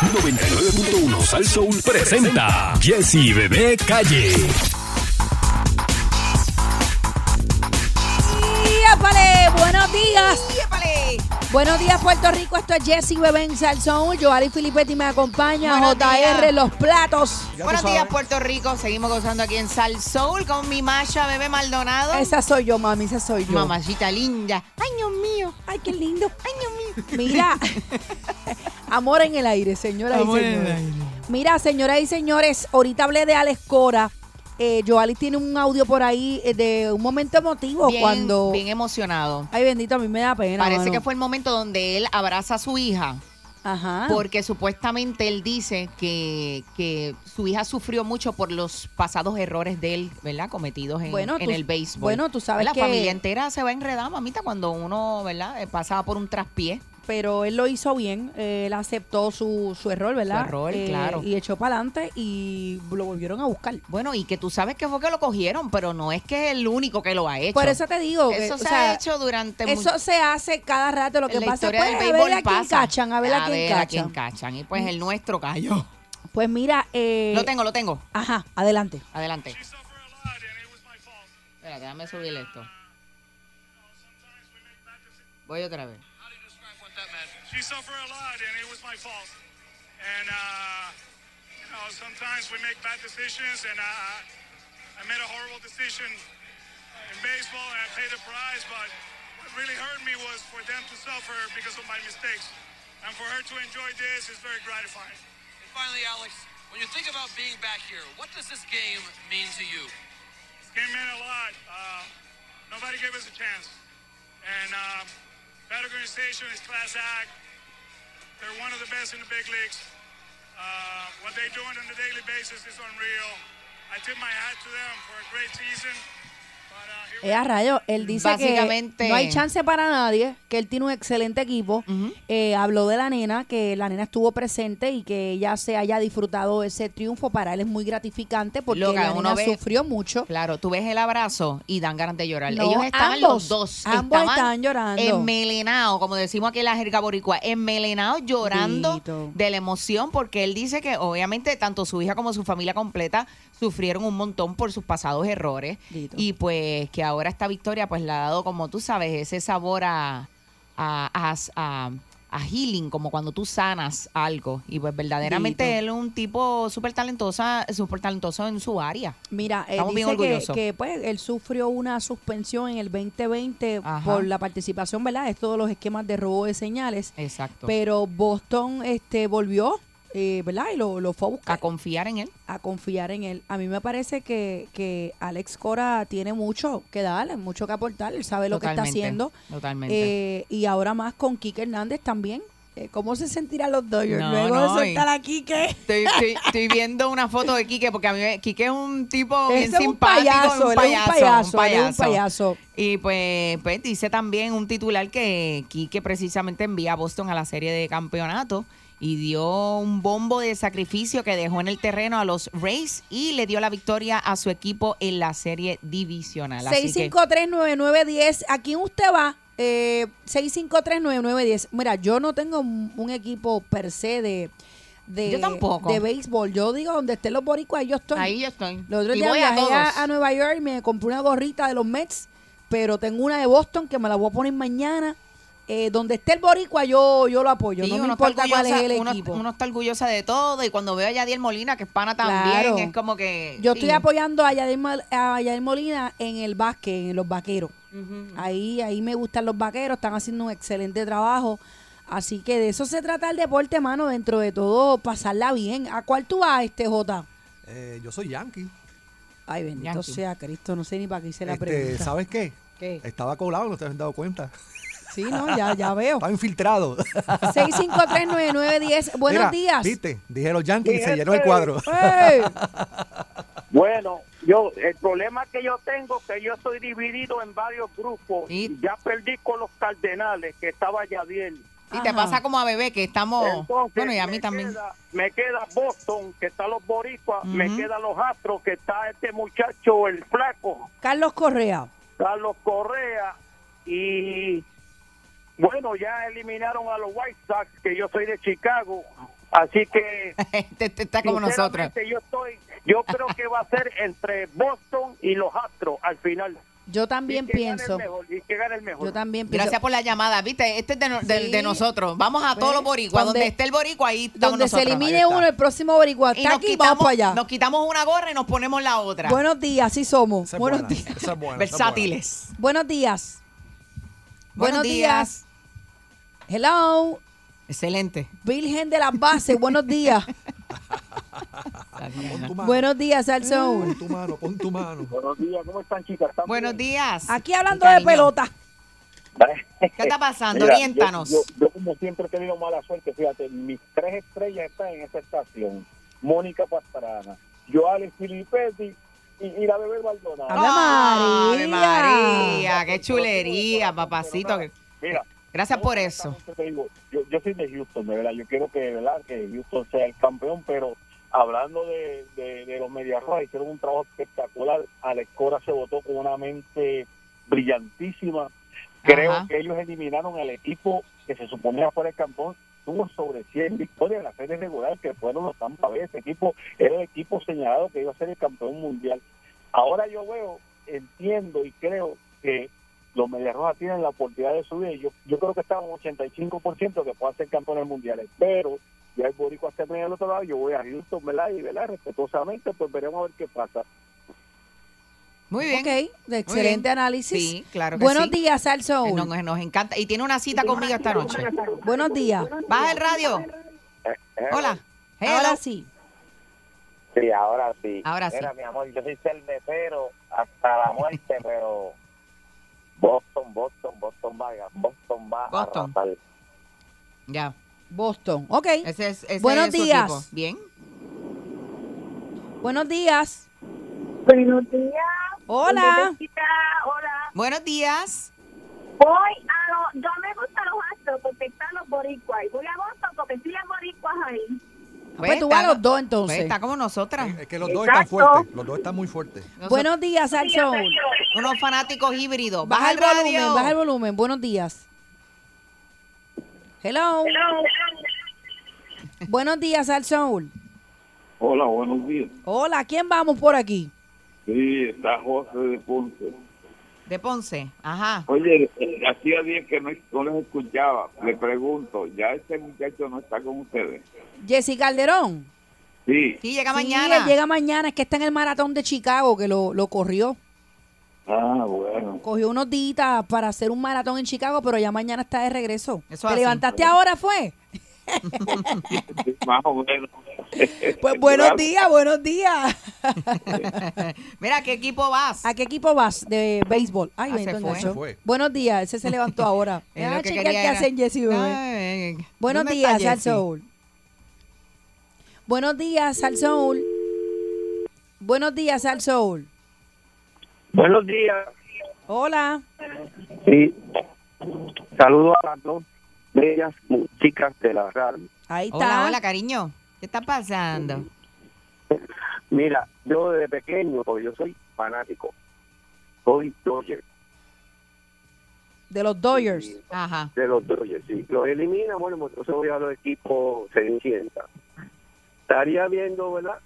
99.1 Sal Soul presenta Jessy Bebé Calle. ¡Yépale! Buenos días. Buenos días, Puerto Rico. Esto es Jesse Bebé en Salsón. Joari Filippetti me acompaña. Buenos JR, días. los platos. Buenos días, Puerto Rico. Seguimos gozando aquí en Sal Soul con mi Masha Bebé Maldonado. Esa soy yo, mami. Esa soy yo. Mamacita linda. Ay, Dios mío. Ay, qué lindo. Ay, Dios mío. Mira. Amor en el aire, señoras Amor y en el señores. aire. Mira, señoras y señores, ahorita hablé de Alex Cora. Eh, Joali tiene un audio por ahí eh, de un momento emotivo Bien, cuando. bien emocionado. Ay, bendito, a mí me da pena. Parece mano. que fue el momento donde él abraza a su hija. Ajá. Porque supuestamente él dice que, que su hija sufrió mucho por los pasados errores de él, ¿verdad? Cometidos en, Bueno, en tú- el béisbol. bueno, tú sabes La que- familia entera se va enredada, mamita, cuando uno, ¿verdad? Eh, Pasaba por un traspié. Pero él lo hizo bien, eh, él aceptó su, su error, ¿verdad? Su error, claro. Y echó para adelante y lo volvieron a buscar. Bueno, y que tú sabes que fue que lo cogieron, pero no es que es el único que lo ha hecho. Por eso te digo que, Eso o se sea, ha hecho durante Eso se hace cada rato. Lo que la pasa historia pues, a ver a quién cachan, a ver a quién a cachan. cachan. Y pues el nuestro cayó. Pues mira, eh, Lo tengo, lo tengo. Ajá, adelante. Adelante. Espera, déjame subir esto. Voy otra vez. She suffered a lot, and it was my fault. And uh, you know, sometimes we make bad decisions, and uh, I made a horrible decision in baseball, and I paid the price. But what really hurt me was for them to suffer because of my mistakes, and for her to enjoy this is very gratifying. And finally, Alex, when you think about being back here, what does this game mean to you? This game meant a lot. Uh, nobody gave us a chance, and that organization is class act. They're one of the best in the big leagues. Uh, what they're doing on a daily basis is unreal. I tip my hat to them for a great season. Es a rayo, él dice Básicamente- que no hay chance para nadie, que él tiene un excelente equipo. Eh, habló de la nena, que la nena estuvo presente y que ella se haya disfrutado ese triunfo. Para él es muy gratificante porque Lo que la uno nena ve- sufrió mucho. Claro, tú ves el abrazo y dan ganas de llorar. No, Ellos estaban ambos, los dos. ambos estaban estaban llorando. Enmelenados, como decimos aquí en la jerga boricua, enmelenados llorando Dito. de la emoción porque él dice que obviamente tanto su hija como su familia completa sufrieron un montón por sus pasados errores Dito. y pues que ahora esta victoria pues le ha dado como tú sabes ese sabor a a, a, a- healing como cuando tú sanas algo y pues verdaderamente Dito. él es un tipo súper talentosa súper talentoso en su área Mira, eh, Estamos bien dice que, orgullosos. que, pues él sufrió una suspensión en el 2020 Ajá. por la participación, ¿verdad? Es todos los esquemas de robo de señales. exacto Pero Boston este volvió, eh, ¿verdad? Y lo, lo fue a buscar. a confiar en él a confiar en él. A mí me parece que, que Alex Cora tiene mucho que darle, mucho que aportar. Él sabe lo que está haciendo. totalmente. Eh, y ahora más con Kike Hernández también. Eh, ¿Cómo se sentirán los Dodgers No, luego no, de soltar a Kike? Estoy, estoy- estoy viendo una foto de Quique porque a mí Quique es un tipo bien es un simpático, payaso, un payaso, un payaso. Y pues, pues dice también un titular que Quique precisamente envía a Boston a la serie de campeonato y dio un bombo de sacrificio que dejó en el terreno a los Rays y le dio la victoria a su equipo en la serie divisional. Así que- 6539910. ¿A quién usted va? Eh, 6539910. Mira, yo no tengo un equipo per se de, de, Yo tampoco. de béisbol. Yo digo, donde estén los boricuas, yo estoy. ahí yo estoy. Los otros días viajé a Nueva York y me compré una gorrita de los Mets, pero tengo una de Boston que me la voy a poner mañana. Eh, donde esté el boricua, yo, yo lo apoyo. Sí, no me uno está importa cuál es el orgullosa- uno- equipo. Uno está orgullosa de todo y cuando veo a Yadiel Molina, que es pana también, Claro. es como que... yo sí. estoy apoyando a Yadier, Mal- a Yadier Molina en el básquet, en los vaqueros. Ahí, ahí me gustan los vaqueros, están haciendo un excelente trabajo. Así que de eso se trata el deporte, mano, dentro de todo, pasarla bien. ¿A cuál tú vas, este J? Eh, yo soy Yankee. Ay, bendito Yankee. sea Cristo, no sé ni para qué hice la Este, pregunta. ¿Sabes qué? ¿Qué? Estaba colado, no te habías dado cuenta. Sí, no, ya, ya veo. Estaba infiltrado. 6539910. Buenos Mira, días. Viste, dije los Yankees y se llenó el cuadro. Bueno, yo el problema que yo tengo que yo estoy dividido en varios grupos. Sí. Ya perdí con los Cardenales, que estaba Yadiel. Y te pasa como a bebé, que estamos... Entonces, bueno, y a mí me también. Queda, me queda Boston, que está los Boricuas, me quedan los Astros, que está este muchacho, el flaco, Carlos Correa. Carlos Correa, y bueno, ya eliminaron a los White Sox, que yo soy de Chicago. Así que Este, este está como nosotros. yo estoy, yo creo que va a ser entre Boston y los Astros al final. Yo también Y que gane el pienso. mejor, y que gane el mejor. Yo también pienso. Gracias por la llamada, ¿viste? Este es de, no- Sí. de nosotros. Vamos a Pues, todos los boricuas. donde- Donde esté el boricua, ahí estamos Donde se nosotros. elimine Ahí está. uno, el próximo boricua Y está nos aquí, vamos quitamos, para allá. nos quitamos una gorra y nos ponemos la otra. Buenos días, así somos. Buenos buena, días. buena. Versátiles. Buenos días. Buenos Buenos días. Hello. Excelente. Virgen de las bases, buenos días. Buenos días, al Soul. pon tu mano, pon tu mano. Buenos días, ¿cómo están chicas? ¿Están Buenos bien? días. Aquí hablando de pelota. ¿Qué está pasando? Mira, Oriéntanos. Yo, yo- yo como siempre he tenido mala suerte, fíjate, mis tres estrellas están en esta estación. Mónica Pastrana, Joales Filipetti y, y la bebé Maldonado. Ave María. María, qué chulería, papacito. Mira, Gracias por eso. digo, yo, yo soy de Houston, de verdad. Yo quiero que, de verdad, que Houston sea el campeón, pero hablando de, de, de los Medias Rojas, hicieron un trabajo espectacular. Alex Cora se votó con una mente brillantísima. Creo Ajá. que ellos eliminaron al equipo que se suponía fuera el campeón. Tuvo sobre 100 victorias en la serie regular que fueron los Tampa Bay. Ese equipo era el equipo señalado que iba a ser el campeón mundial. Ahora yo veo, entiendo y creo que los Medias Rojas tienen la oportunidad de subir. Yo, yo creo que están un 85% que puedan ser campeones mundiales, pero ya el Boricua está en el otro lado. Yo voy a Houston, ¿verdad? Y, ¿verdad? Respetuosamente, pues veremos a ver qué pasa. Muy bien. Ok, de excelente bien. análisis. Sí, claro que Buenos sí. días, al Soul. Nos, nos encanta. Y tiene una cita conmigo esta noche. Buenos días. Baja el radio. Hola. Hello. Ahora sí. Sí, ahora sí. Ahora sí. Mira, mi amor, yo soy cervecero hasta la muerte, pero Boston, Boston, Boston vaya, Boston va Boston. a arrasar. Ya. Boston. Ok. Ese es, ese Buenos es días. Bien. Buenos días. Buenos días. Hola. Hola. Buenos días. Voy a los. Yo me gustan los astros porque están los boricuas. Y voy a Boston porque sí hay boricuas ahí. Pues tú vas a los dos pues entonces. está como nosotras. Es que los dos están Exacto. fuertes, los dos están muy fuertes. Nosotros- Buenos días, al Soul. Unos fanáticos híbridos. Baja el volumen, radio. baja el volumen. Buenos días. Hello. Buenos días, al Soul. Hola, buenos días. Hola, ¿quién vamos por aquí? Sí, está José de Ponce. De Ponce. Ajá. Oye, eh, hacía días que no, no les escuchaba. Le pregunto, ¿ya este muchacho no está con ustedes? Jessy Calderón. Sí. Sí, llega mañana. llega mañana. Es que está en el maratón de Chicago que lo, lo corrió. Ah, bueno. Cogió unos días para hacer un maratón en Chicago, pero ya mañana está de regreso. Eso ¿Te levantaste ahora, fue? Sí, Más o menos. Pues buenos días, buenos días. Mira, ¿qué equipo vas? ¿A qué equipo vas de béisbol? Ay, Ah, me se fue. enganchó. Se fue. Buenos días, ese se levantó ahora. Que qué hacen Jessy Bebé. Ay, Buenos ¿dónde días, Jessy? Soul. Buenos días, Sal Soul. Buenos días, Sal Soul. Buenos días. Hola. Sí. Saludos a las dos bellas chicas de la radio. Ahí está. Hola, hola, cariño. ¿Qué está pasando? Mira, yo desde pequeño, porque yo soy fanático, soy Dodger, De los Dodgers. Ajá. de los Dodgers, sí. Los elimina, bueno, pues, entonces voy a los equipos Cenicienta. Estaría viendo, ¿verdad?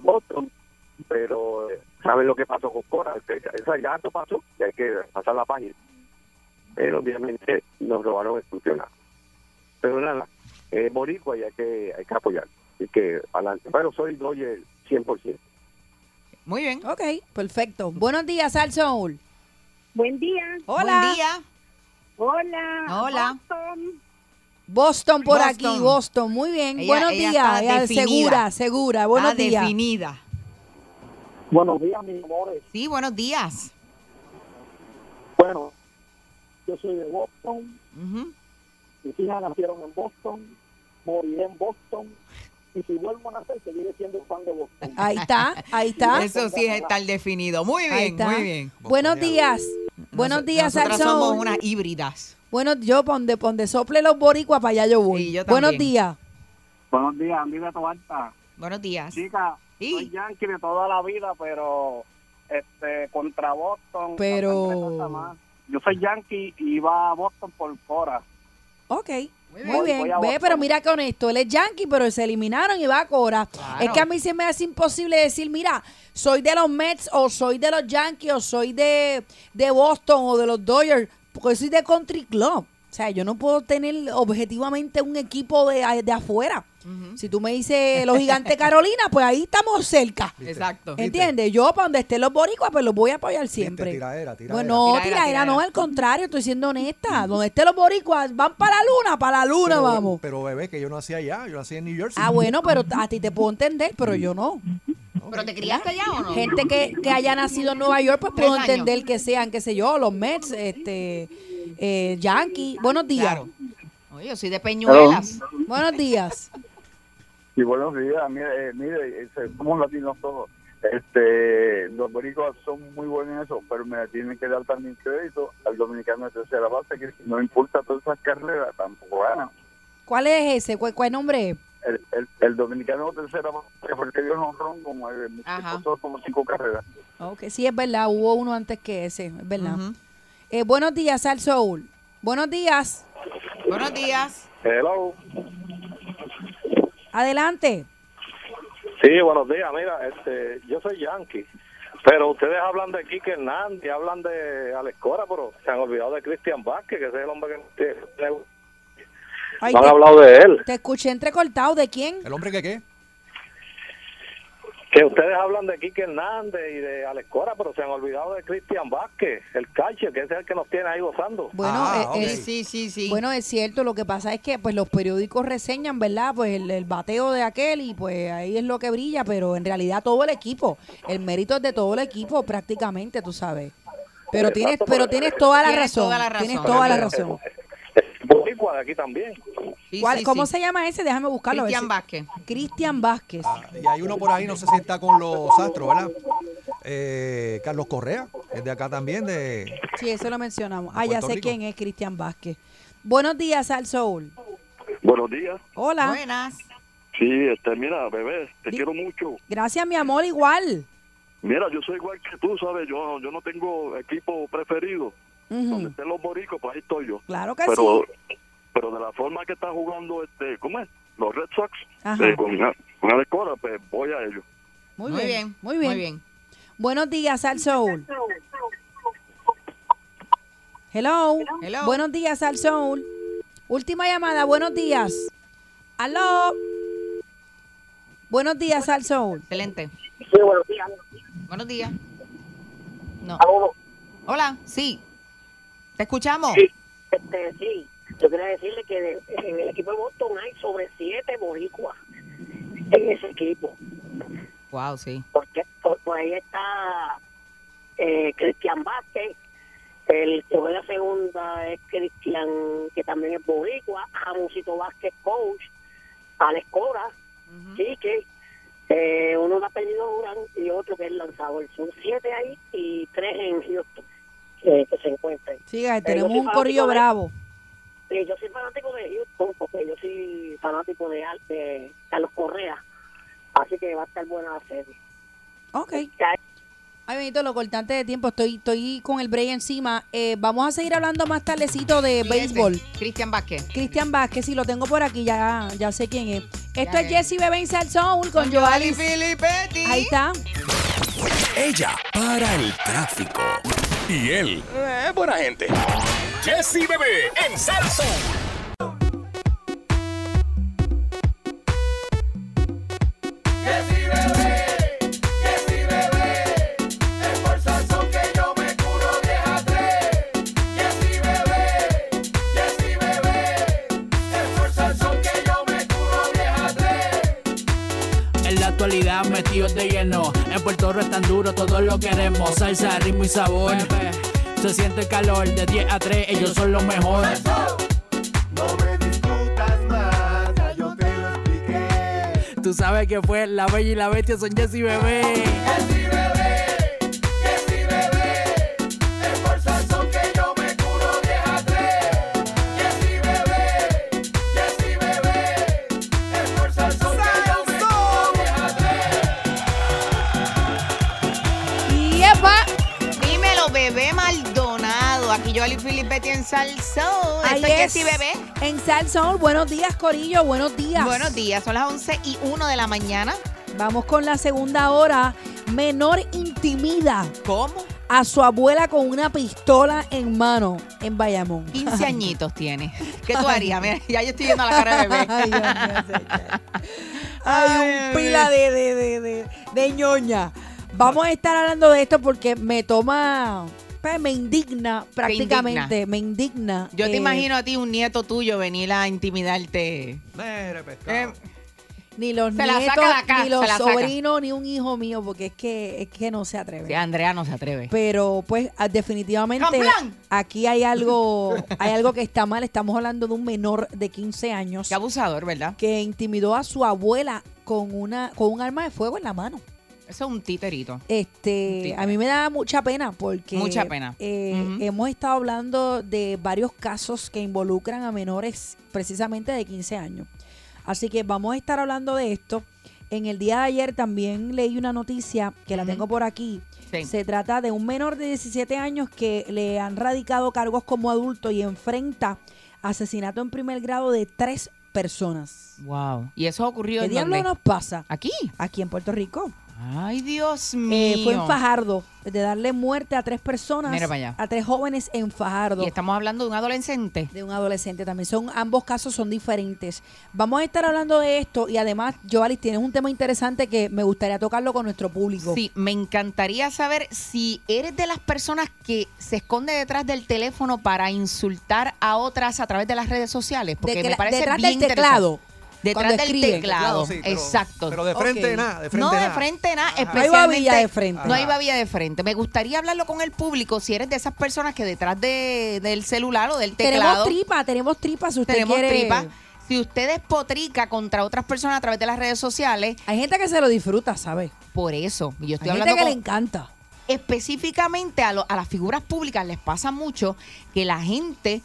Boston, pero eh, ¿saben lo que pasó con Cora? Ese gato pasó y hay que pasar la página. Pero obviamente nos robaron el funcionario. Pero nada, es boricua y hay que, hay que apoyar. Así que adelante. Pero soy Dodger 100%. Muy bien. Ok, perfecto. Buenos días, Sal Soul. Buen día. Hola. Buen día. Hola. Hola. Boston. Boston por Boston. aquí, Boston. Muy bien. Ella- Buenos ella días. está Ella segura, segura. Buenos Está días. definida. Buenos días, mis amores. Sí, buenos días. Bueno, yo soy de Boston, Ujú. mis hijas nacieron en Boston, moriré en Boston, y si vuelvo a nacer, seguiré siendo fan de Boston. Ahí está, ahí está. Eso sí es estar definido. Muy bien, muy bien. Buenos días. Buenos Nos- días, Nosotras somos unas híbridas. Bueno, yo donde, donde sople los boricuas para allá yo voy. Sí, yo Buenos días. Buenos días, Andy de Toalta. Buenos días. Chica, soy Yankee de toda la vida, pero este contra Boston. Pero- Yo soy Yankee y iba a Boston por Cora. Ok, Muy bien, ve, pero mira que honesto, él es yankee, pero se eliminaron y va a Cora. Es que a mí se me hace imposible decir, mira, soy de los Mets o soy de los Yankees o soy de, de Boston o de los Dodgers, porque soy de Country Club. O sea, yo no puedo tener objetivamente un equipo de, de afuera. Si tú me dices los gigantes Carolina, pues ahí estamos cerca. Exacto. ¿Entiendes? Yo, para donde estén los boricuas, pues los voy a apoyar siempre. Tiraera, tiraera. Bueno, no, Tiraera, tiradera, no, al contrario, estoy siendo honesta. Donde estén los boricuas, van para la luna, para la luna pero, vamos. Pero bebé, que yo nací allá, yo nací en New Jersey. Ah, bueno, pero a ti te puedo entender, pero yo no. ¿Pero te criaste allá o no? Gente que, que haya nacido en Nueva York, pues puedo entender que sean, qué sé yo, los Mets, este, eh, Yankees. Buenos días. Claro. Oye, yo soy de Peñuelas. Buenos días. Y buenos días, mire, eh, mire eh, somos latinos todos. Este, los boricuas son muy buenos en eso, pero me tienen que dar también crédito al dominicano de tercera base, que no importa todas esas carreras, tampoco gana. ¿Cuál es ese? ¿Cuál, cuál nombre es? El, el, el dominicano de tercera base, fue el que dio honrón, como, cinco carreras. Ok, sí, es verdad, hubo uno antes que ese, es verdad. Ujú. Eh, buenos días, Al Soul. Buenos días. Buenos días. Hello. Adelante. Sí, buenos días. Mira, este, yo soy yankee, pero ustedes hablan de Quique Hernández, hablan de Alex Cora, pero se han olvidado de Cristian Vázquez, que ese es el hombre que Ay, no han te, hablado de él. te escuché entrecortado. ¿De quién? ¿El hombre que qué? Que ustedes hablan de Quique Hernández y de Alex Cora, pero se han olvidado de Cristian Vázquez, el catcher, que es el que nos tiene ahí gozando. Bueno, Ah, eh, es- Sí, sí, sí. Bueno, es cierto, lo que pasa es que pues los periódicos reseñan, ¿verdad? Pues el, el bateo de aquel y pues ahí es lo que brilla, pero en realidad todo el equipo, el mérito es de todo el equipo prácticamente, tú sabes. Pero tienes pero tienes toda la Tienes razón. toda la razón. Tienes toda la razón. Boricua de aquí también. Sí, ¿Cuál- sí, ¿Cómo sí. se llama ese? Déjame buscarlo. Cristian Vázquez. Cristian Vázquez. Ah, y hay uno por ahí, no sé si está con los Astros, ¿verdad? Eh, Carlos Correa, es de acá también, de... Sí, eso lo mencionamos. ¿De Ah, ya sé Rico? quién es Cristian Vázquez. Buenos días, Al Soul. Buenos días. Hola. Buenas. Sí, este, mira, bebé, te Di- quiero mucho. Gracias, mi amor, igual. Mira, yo soy igual que tú, ¿sabes? Yo, yo no tengo equipo preferido. Donde estén los boricos, pues ahí estoy yo. Claro que pero, sí. Pero de la forma que está jugando, este, ¿cómo es? Los Red Sox, eh, con, con Alex Cora, pues voy a ellos. Muy, Muy bien. bien. Muy bien. Muy bien. Buenos días, Al Soul. Hello. Hello. Buenos días, Al Soul. Última llamada, buenos días. Aló. Buenos días, Al Soul. Excelente. Sí, buenos días. Buenos días. No. Hola, sí. ¿Te escuchamos? Sí. Este, sí, yo quería decirle que de- en el equipo de Boston hay sobre siete boricuas en ese equipo. Wow, sí. Porque por, por ahí está eh, Cristian Vázquez, el que juega segunda es Cristian, que también es boricua, Jamoncito Vázquez, coach, Alex Cora, Quique, eh, uno de apellido Durán y otro que es lanzador. Son siete ahí y tres en Houston que, que se encuentran. Sí, eh, tenemos un de- bravo. Sí, yo soy fanático de Houston porque yo soy fanático de, Al- de Carlos Correa. Así que va a estar buena la serie. Ok. Ya- Ay, Benito, lo cortante de tiempo, estoy, estoy con el break encima. Eh, vamos a seguir hablando más tardecito de Sí, béisbol. Cristian Vázquez. Cristian Vázquez, si lo tengo por aquí, ya, ya sé quién es. Esto Ya es es. Jesse Bebé Sal Soul con Con Joali. Ahí está. Ella para el tráfico. Y él, eh, buena gente. Jesse Bebé en Salso. Actualidad metidos de lleno. En Puerto Rico es tan duro, todos lo queremos. Salsa, ritmo y sabor. Se siente el calor de 10 a 3, ellos son los mejores. Tú sabes que fue la bella y la bestia son Jessy Bebé. Y epa. Dímelo, bebé Y Filipetti en Salsón. Ahí Esto es es. Jessy Bebé. En Salsón, buenos días, Corillo, buenos días. Buenos días, son las 11 y 1 de la mañana. Vamos con la segunda hora. Menor intimida ¿Cómo? a su abuela con una pistola en mano en Bayamón. 15 añitos tiene. ¿Qué tú harías? Mira, ya yo estoy viendo la cara de bebé. Ay, Dios mío, un pila de, de, de, de, de ñoña. Vamos a estar hablando de esto porque me toma, pues, me indigna prácticamente, me indigna. Yo te eh, imagino a ti, un nieto tuyo, venir a intimidarte. Pescado. Eh, Ni los se la nietos, saca de acá, ni los la sobrinos, ni un hijo mío, porque es que, es que no se atreve. sí, Andrea no se atreve. Pero pues ah, definitivamente ¡Camplán! aquí hay algo, hay algo que está mal. Estamos hablando de un menor de 15 años Qué abusador, ¿verdad? que intimidó a su abuela con una, con un arma de fuego en la mano. Eso es un titerito. Este, a mí me da mucha pena porque Mucha pena. eh, hemos estado hablando de varios casos que involucran a menores precisamente de 15 años. Así que vamos a estar hablando de esto. En el día de ayer también leí una noticia que la tengo por aquí. Sí. Se trata de un menor de 17 años que le han radicado cargos como adulto y enfrenta asesinato en primer grado de tres personas. Wow. ¿Y eso ocurrió ¿Qué en diablo dónde? nos pasa? ¿Aquí? Aquí en Puerto Rico. Ay, Dios Eh, mío. fue en Fajardo, de darle muerte a tres personas, Mira para allá. a tres jóvenes en Fajardo. Y estamos hablando de un adolescente. De un adolescente también. Son, ambos casos son diferentes. Vamos a estar hablando de esto y además, Joalis, tienes un tema interesante que me gustaría tocarlo con nuestro público. Sí, me encantaría saber si eres de las personas que se esconde detrás del teléfono para insultar a otras a través de las redes sociales. Porque De que me parece detrás bien del teclado. interesante. Detrás del teclado. Teclado, sí, pero- Exacto. Pero de frente Ok. nada, de frente no de frente nada, Ajá. No hay especialmente babilla de frente. No hay babilla de frente. Me gustaría hablarlo con el público si eres de esas personas que detrás de, del celular o del tenemos teclado tripa, tenemos tripa si usted tenemos quiere. tripa. Si usted despotrica contra otras personas a través de las redes sociales, Hay gente que se lo disfruta, ¿sabes? por eso. Yo estoy Hay gente hablando que con, le encanta. específicamente a, lo- a las figuras públicas les pasa mucho que la gente,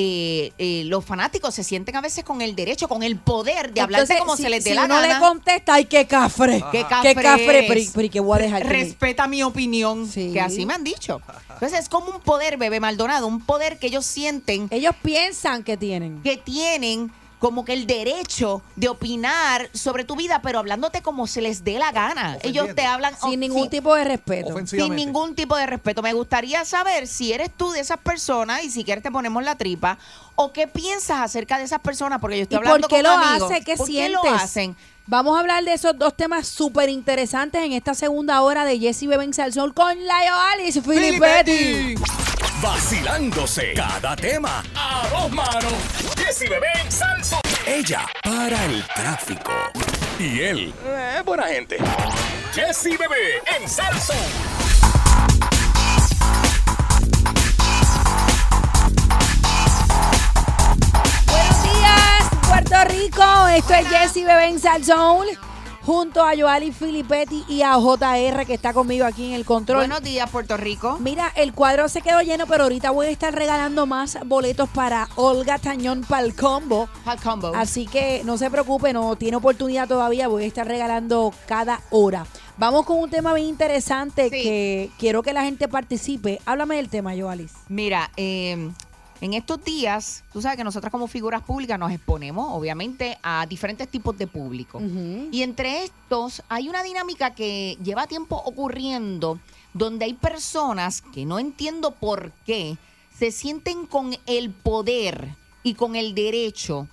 eh, eh, los fanáticos se sienten a veces con el derecho, con el poder de Entonces, como si- se les dé si la uno gana. le contesta, ay, qué cafre. ¿Qué Qué cafre cafre, ¿qué voy a dejar? que me- Respeta mi opinión, Sí. que así me han dicho. Entonces es como un poder, bebé Maldonado, un poder que ellos sienten Ellos piensan que tienen. que tienen como que el derecho de opinar sobre tu vida, pero hablándote como se les dé la gana. Ellos te hablan Sin oh, ningún sí, tipo de respeto. sin ningún tipo de respeto. Me gustaría saber si eres tú de esas personas y si quieres te ponemos la tripa o qué piensas acerca de esas personas porque yo estoy ¿Y hablando por qué con lo amigos. hace? ¿Qué ¿Por sientes? qué lo hacen? Vamos a hablar de esos dos temas súper interesantes en esta segunda hora de Jessy Bebé en Salsón con Layo Alice Filipetti. Vacilándose cada tema a dos manos. Jessy Bebé en Salso. Ella para el tráfico. Y él, eh, buena gente. Jessy Bebé en Salso. Puerto Rico. Esto es Jessy Bebé en Salsón. Junto a Joali Filippetti y a JR que está conmigo aquí en el control. Buenos días, Puerto Rico. Mira, el cuadro se quedó lleno, pero ahorita voy a estar regalando más boletos para Olga Tañón para el combo. Hot combo. Así que no se preocupe, no tiene oportunidad todavía. Voy a estar regalando cada hora. Vamos con un tema bien interesante Sí. que quiero que la gente participe. Háblame del tema, Joalis. Mira, eh, en estos días, tú sabes que nosotras como figuras públicas nos exponemos, obviamente, a diferentes tipos de público. Y entre estos hay una dinámica que lleva tiempo ocurriendo, donde hay personas que no entiendo por qué se sienten con el poder y con el derecho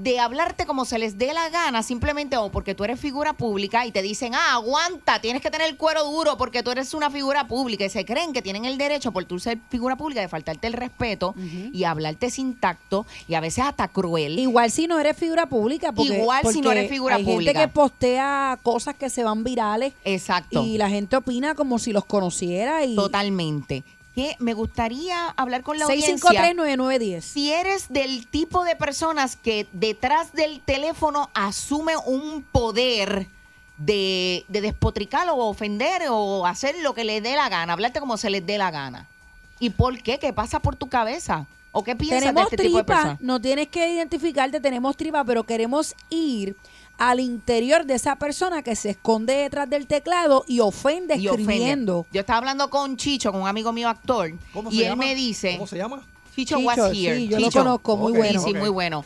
de hablarte como se les dé la gana, simplemente o porque tú eres figura pública y te dicen, ah, aguanta, tienes que tener el cuero duro porque tú eres una figura pública y se creen que tienen el derecho por tú ser figura pública de faltarte el respeto y hablarte sin tacto y a veces hasta cruel. Igual si no eres figura pública. Porque, Igual si no eres figura hay pública. gente que postea cosas que se van virales Exacto. y la gente opina como si los conociera. y Totalmente. Que me gustaría hablar con la audiencia. 6539910. Si eres del tipo de personas que detrás del teléfono asume un poder de, de despotricar o ofender o hacer lo que le dé la gana, hablarte como se les dé la gana. ¿Y por qué? ¿Qué pasa por tu cabeza? ¿O qué piensas tenemos de este tipo de personas? no tienes que identificarte, tenemos tripa, pero queremos ir al interior de esa persona que se esconde detrás del teclado y ofende Y ofende. escribiendo. Yo estaba hablando con Chicho, con un amigo mío actor, ¿Cómo y se él llama? me dice... ¿Cómo se llama? Chicho, Chicho, was here. sí, yo lo Chicho. conozco, muy bueno. Sí, muy bueno.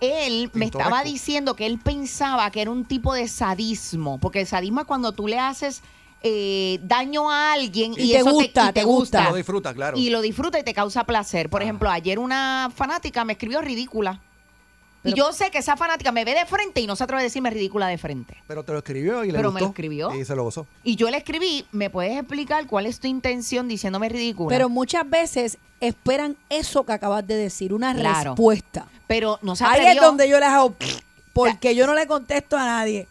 Él me Pintoresco. estaba diciendo que él pensaba que era un tipo de sadismo, porque el sadismo es cuando tú le haces eh, daño a alguien y, Y te eso gusta, y te gusta. Lo disfruta, claro. Y lo disfruta y te causa placer. Por ejemplo, ayer una fanática me escribió ridícula. Y yo sé que esa fanática me ve de frente y no se atreve a decirme ridícula de frente. Pero te lo escribió y le Pero me lo escribió. Y se lo gozó. Y yo le escribí, ¿me puedes explicar cuál es tu intención diciéndome ridícula? Pero muchas veces esperan eso que acabas de decir, una Claro. respuesta. Pero no se Ahí atrevió. es donde yo les hago porque yo no le contesto a nadie.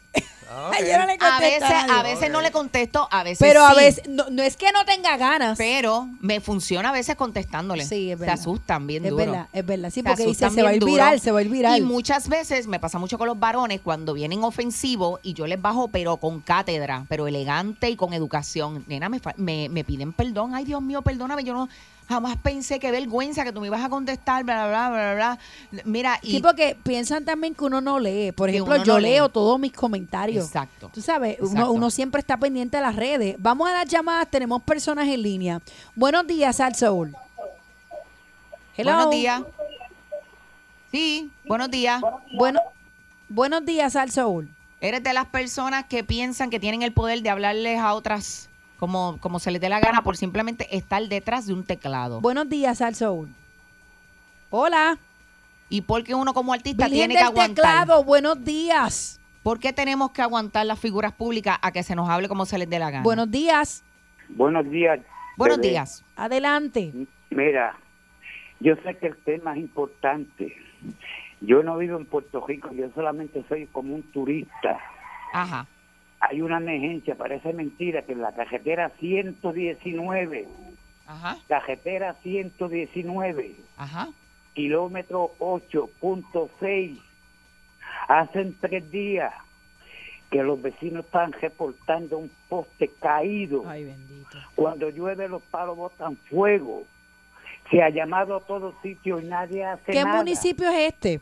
Yo no le a contesto veces, a veces no le contesto, a veces Pero a veces, no, no es que no tenga ganas. Pero me funciona a veces contestándole. Sí, es Se verdad. asustan bien es duro. verdad, es verdad. Sí, Se porque dice, se va a ir viral, se va a ir viral. Y muchas veces me pasa mucho con los varones cuando vienen ofensivos y yo les bajo, pero con cátedra, pero elegante y con educación. Nena, me, fa- me, me piden perdón. Ay, Dios mío, perdóname. Yo no jamás pensé qué vergüenza que tú me ibas a contestar, bla, bla, bla, bla, bla. Mira, y Sí, porque piensan también que uno no lee. Por ejemplo, yo no lee. leo todos mis comentarios. Exacto. Tú sabes, uno, Exacto. uno siempre está pendiente de las redes. Vamos a las llamadas, tenemos personas en línea. Buenos días, Al. Hello. buenos días. Sí, buenos días. Bueno, buenos días, Al. Eres de las personas que piensan que tienen el poder de hablarles a otras como, como se les dé la gana por simplemente estar detrás de un teclado. Buenos días, Al Soul. Hola. Y porque uno como artista Virgen tiene que aguantar. teclado, buenos días. ¿Por qué tenemos que aguantar las figuras públicas a que se nos hable como se les dé la gana? Buenos días. Buenos días. Buenos bebé. días. Adelante. Mira, yo sé que el tema es importante. Yo no vivo en Puerto Rico, yo solamente soy como un turista. Ajá. Hay una emergencia, parece mentira, que en la carretera 119, Ajá. carretera 119, Ajá. kilómetro 8.6, hacen tres días que los vecinos están reportando un poste caído. Ay, bendito. Cuando llueve los palos botan fuego. Se ha llamado a todos sitios y nadie hace ¿Qué nada. municipio es este?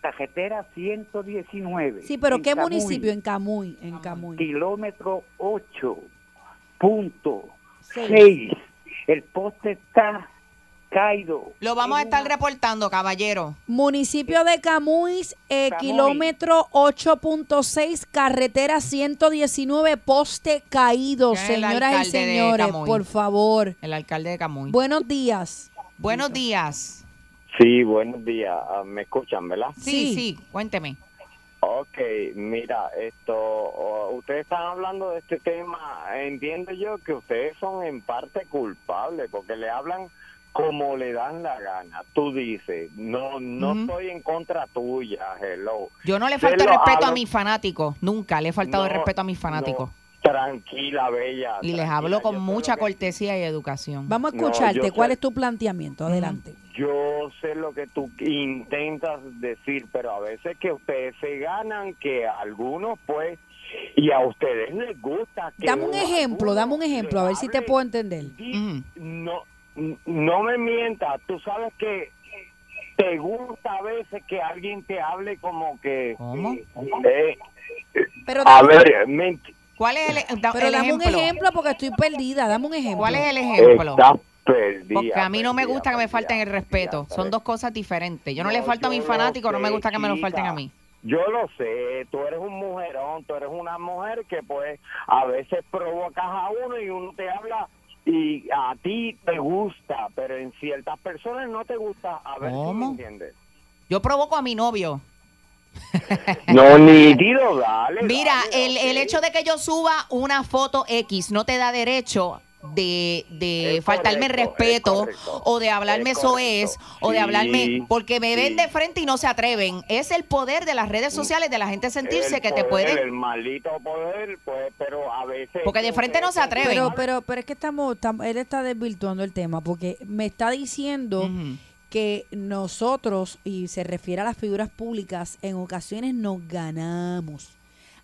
Carretera 119. Sí, pero ¿qué Camuy, municipio? En Camuy, en Camuy. Kilómetro 8.6. El poste está caído. Lo vamos a estar reportando, caballero. Municipio de Camuy, eh, Camuy. kilómetro 8.6, carretera 119, poste caído, ¿Quién es el señoras y señores, por favor. El alcalde de Camuy. Buenos días. Buenos días. Sí, buenos días. Ah, ¿Me escuchan, verdad? Sí, sí, cuénteme. Ok, mira, esto, ustedes están hablando de este tema, entiendo yo que ustedes son en parte culpables porque le hablan como le dan la gana. Tú dices, no, no estoy en contra tuya, hello. Yo no le falto respeto a hablo- mis fanáticos. Nunca le he faltado el respeto a mis fanáticos. Tranquila, bella. y les hablo con mucha que- cortesía y educación. Vamos a escucharte. ¿Cuál sé- es tu planteamiento? Adelante. Yo sé lo que tú intentas decir, pero a veces que ustedes se ganan, que a algunos pues, y a ustedes les gusta que... Dame un ejemplo, dame un ejemplo, a ver si te puedo entender. no, no me mientas, tú sabes que te gusta a veces que alguien te hable como que... ¿Cómo? eh, Pero a ver, ¿Cuál es el, da- Pero el dame ejemplo? un ejemplo porque estoy perdida. Dame un ejemplo. ¿Cuál es el ejemplo? estás perdida. Porque a mí no me perdida, gusta que me perdida, falten el respeto. perdida, Son dos cosas diferentes. Yo no, le falto a mis fanáticos, no me gusta que me lo falten a mí. Yo lo sé, tú eres un mujerón, tú eres una mujer que pues a veces provocas a uno y uno te habla y a ti te gusta, pero en ciertas personas no te gusta. A ver si me ¿Cómo? entiendes. Yo provoco a mi novio. No, nítido, dale. Mira, dale, el, el hecho de que yo suba una foto X no te da derecho de, de Es faltarme correcto, respeto es correcto, o de hablarme es soez correcto. o de hablarme porque me ven de frente y no se atreven. Es el poder de las redes sociales de la gente sentirse El que te pueden El maldito poder, pues, pero a veces... Porque de frente no se atreven. Pero, pero, pero es que estamos, tam- él está desvirtuando el tema porque me está diciendo. Que nosotros, y se refiere a las figuras públicas, en ocasiones nos ganamos.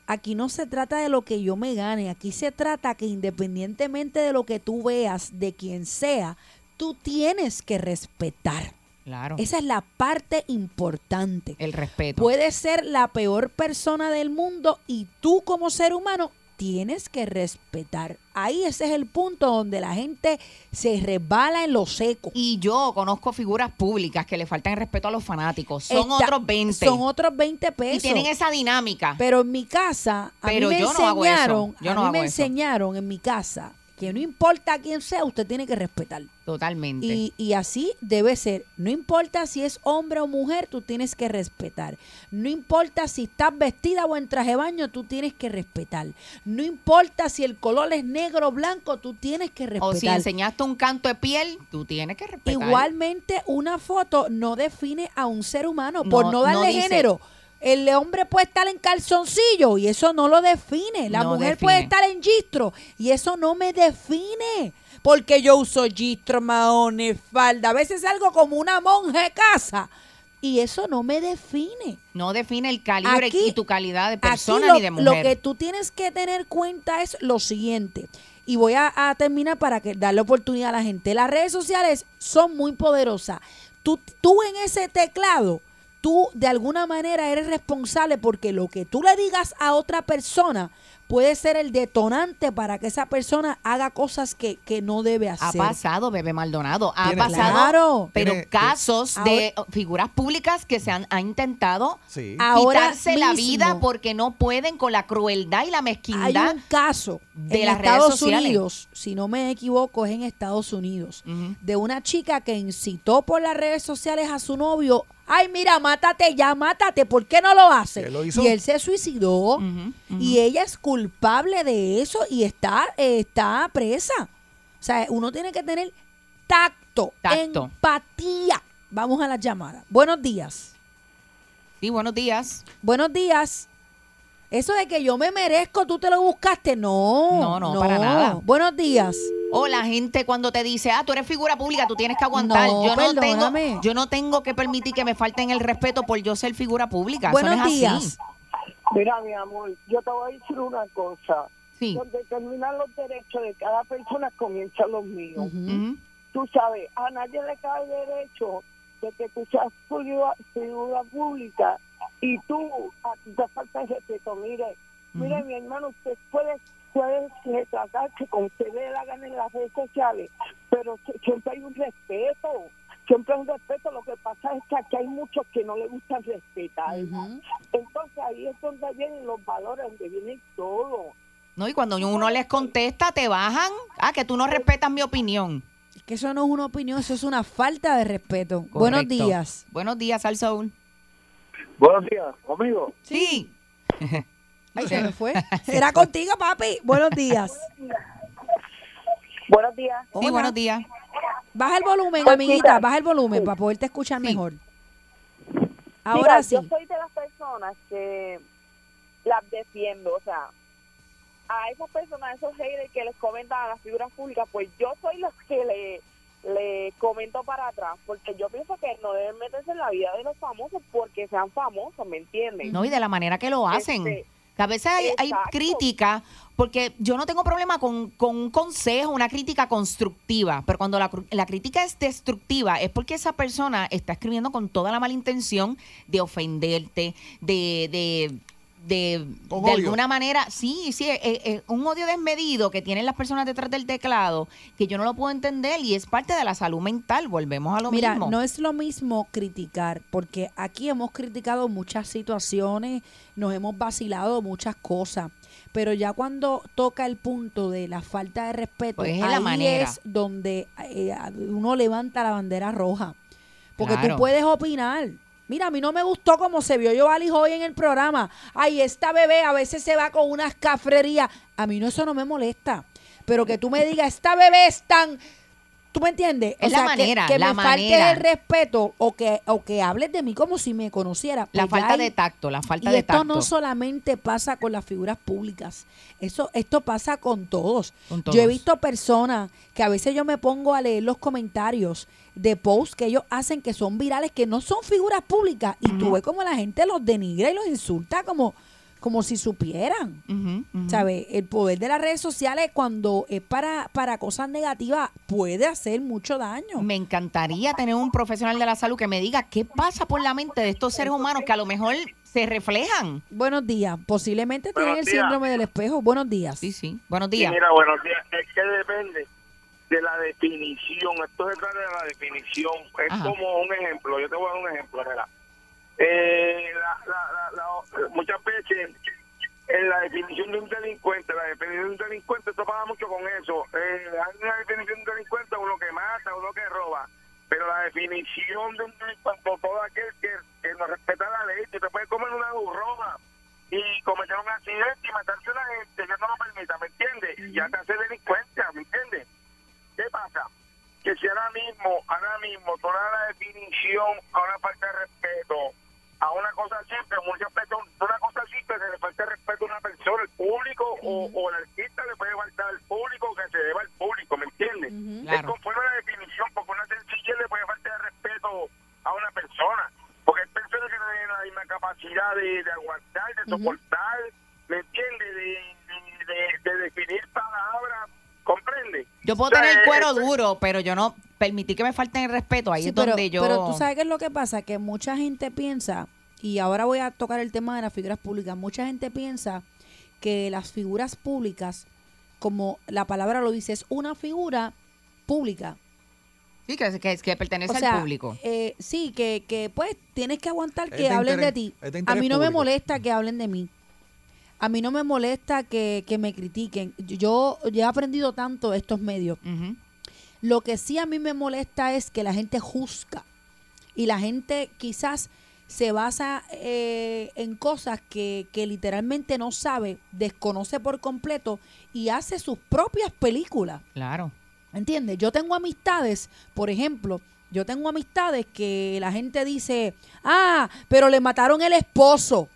Aquí no se trata de lo que yo me gane, aquí se trata que independientemente de lo que tú veas, de quien sea, tú tienes que respetar. Claro. Esa es la parte importante. El respeto. Puedes ser la peor persona del mundo y tú como ser humano tienes que respetar. Ahí ese es el punto donde la gente se resbala en lo seco. Y yo conozco figuras públicas que le faltan el respeto a los fanáticos. Son otros 20. Son otros 20 pesos. Y tienen esa dinámica. Pero en mi casa, a Pero mí me yo no hago eso. Yo a no mí hago me eso. enseñaron en mi casa que no importa quién sea, usted tiene que respetar. Totalmente. Y, y así debe ser. No importa si es hombre o mujer, tú tienes que respetar. No importa si estás vestida o en traje de baño, tú tienes que respetar. No importa si el color es negro o blanco, tú tienes que respetar. o si enseñaste un canto de piel, tú tienes que respetar. Igualmente, una foto no define a un ser humano por No, no darle no dice- género. El hombre puede estar en calzoncillo y eso no lo define. La No mujer define. puede estar en gistro y eso no me define. Porque yo uso gistro, maones, falda. A veces salgo como una monja de casa y eso no me define. No define el calibre Aquí- y tu calidad de persona lo, ni de lo mujer. que tú tienes que tener cuenta es lo siguiente. Y voy a, a terminar para que darle oportunidad a la gente. Las redes sociales son muy poderosas. Tú, tú en ese teclado, tú de alguna manera eres responsable porque lo que tú le digas a otra persona puede ser el detonante para que esa persona haga cosas que, que no debe Ha hacer. pasado, Bebé Maldonado. Ha Tiene- pasado. Claro. Pero Tiene- casos de Ahora- figuras públicas que se han ha intentado Sí. Ahora quitarse la mismo. vida porque no pueden con la crueldad y la Hay mezquindad. un caso de en las redes Estados sociales. Unidos, si no me equivoco, es en Estados Unidos, de una chica que incitó por las redes sociales a su novio. Ay, mira, mátate ya, mátate. ¿Por qué no lo hace? ¿Qué lo hizo? Y él se suicidó. Y ella es culpable de eso y está, eh, está presa. O sea, uno tiene que tener tacto, Tacto. empatía. Vamos a las llamadas. Buenos días. Sí, buenos días. Buenos días. Eso de que yo me merezco, tú te lo buscaste. No. No, no, para nada. Buenos días. O la gente cuando te dice, ah, tú eres figura pública, tú tienes que aguantar. No, yo, no tengo, yo no tengo que permitir que me falten el respeto por yo ser figura pública. Buenos Eso no es así. días. Mira, mi amor, yo te voy a decir una cosa. Sí. Donde terminan los derechos de cada persona, comienzan los míos. Ujú. Tú sabes, a nadie le cae derecho de que tú seas figura, figura pública y tú, a ti te falta el respeto. Mire, mire, mi hermano, usted puede, puede retratarse como usted le dé la gana en las redes sociales, pero si- siempre hay un respeto. Siempre hay un respeto. Lo que pasa es que aquí hay muchos que no le gustan respetar. Entonces ahí es donde vienen los valores, donde viene todo. No, y cuando uno les contesta, te bajan. Ah, que tú no respetas mi opinión. Es que eso no es una opinión, eso es una falta de respeto. Buenos días. Buenos días, Al Saúl. Buenos días, conmigo. Sí. Ay, se me fue. Era contigo, papi. Buenos días. Buenos días. Sí, buenos días. Baja el volumen, Pues, amiguita, mira, baja el volumen sí. para poderte escuchar Sí. mejor. Ahora Mira, sí. Yo soy de las personas que las defiendo, o sea, a esas personas, a esos haters que les comentan a las figuras públicas, pues yo soy los que le, le comento para atrás, porque yo pienso que no deben meterse en la vida de los famosos porque sean famosos, ¿me entienden? No, y de la manera que lo hacen. Este, Que a veces hay, hay crítica, porque yo no tengo problema con, con un consejo, una crítica constructiva, pero cuando la, la crítica es destructiva es porque esa persona está escribiendo con toda la mala intención de ofenderte, de... de de, de alguna manera, sí, sí, eh, eh, un odio desmedido que tienen las personas detrás del teclado, que yo no lo puedo entender y es parte de la salud mental, volvemos a lo Mira, mismo. no es lo mismo criticar, porque aquí hemos criticado muchas situaciones, nos hemos vacilado muchas cosas, pero ya cuando toca el punto de la falta de respeto, Pues es la ahí manera. es donde eh, uno levanta la bandera roja, porque Claro. tú puedes opinar. Mira, a mí no me gustó cómo se vio Giovanni hoy en el programa. Ay, esta bebé a veces se va con unas cafrerías. A mí no eso no me molesta. Pero que tú me digas, esta bebé es tan... ¿Tú me entiendes? Es la que- manera, que, la me manera. el respeto o que, o que hables de mí como si me conociera. la Pues falta de tacto, la falta y de esto tacto. no solamente pasa con las figuras públicas, eso, esto pasa con todos. Con Yo he visto personas que a veces yo me pongo a leer los comentarios de posts que ellos hacen que son virales, que no son figuras públicas, y tú ves como la gente los denigra y los insulta como, como si supieran. ¿Sabes? El poder de las redes sociales cuando es para, para cosas negativas puede hacer mucho daño. Me encantaría tener un profesional de la salud que me diga qué pasa por la mente de estos seres humanos que a lo mejor se reflejan. Buenos días. Posiblemente tienen Buenos el días. síndrome del espejo. Buenos días. Sí, sí. Buenos Sí, mira, buenos días. Es que depende de la definición. Esto se trata de la definición. Es Ajá. como un ejemplo. Yo te voy a dar un ejemplo. mira. Eh, la- la- la- la- muchas veces en la definición de un delincuente, la definición de un delincuente, esto mucho con eso. Eh, hay una definición de un delincuente, uno que mata, uno que roba. Pero la definición de un delincuente, todo aquel que, que no respeta la ley, que te puede comer una burrona y cometer un accidente y matarse a una gente que no lo permita, ¿me entiendes? Ya te hace delincuencia, ¿me entiendes? ¿Qué pasa? Que si ahora mismo, ahora mismo, toda la definición a una falta de respeto, a una cosa simple, muchas personas, una cosa simple se le falta respeto a una persona, el público o, o el artista le puede faltar al público que se deba al público, ¿me entiendes? Es Claro. conforme a la definición, porque una sencillez le puede faltar respeto a una persona, porque hay personas que no tienen la misma capacidad de, de aguantar, de soportar, ¿me entiendes? De, de, de- de definir palabras, ¿comprende? Yo puedo O sea, tener el cuero es- duro, pero yo no permití que me falten el respeto. Ahí Sí, es pero, donde yo... pero tú sabes qué es lo que pasa, que mucha gente piensa, y ahora voy a tocar el tema de las figuras públicas, mucha gente piensa que las figuras públicas, como la palabra lo dice, es una figura pública. Sí, que, que, que pertenece O sea, al público. eh, sí, que, que pues tienes que aguantar que hablen de ti. A mí no me molesta que hablen de mí. A mí no me molesta que, que me critiquen. Yo, yo he aprendido tanto de estos medios. Lo que sí a mí me molesta es que la gente juzga. Y la gente quizás se basa eh, en cosas que, que literalmente no sabe, desconoce por completo y hace sus propias películas. Claro. ¿Entiendes? Yo tengo amistades, por ejemplo, yo tengo amistades que la gente dice, ah, pero le mataron el esposo.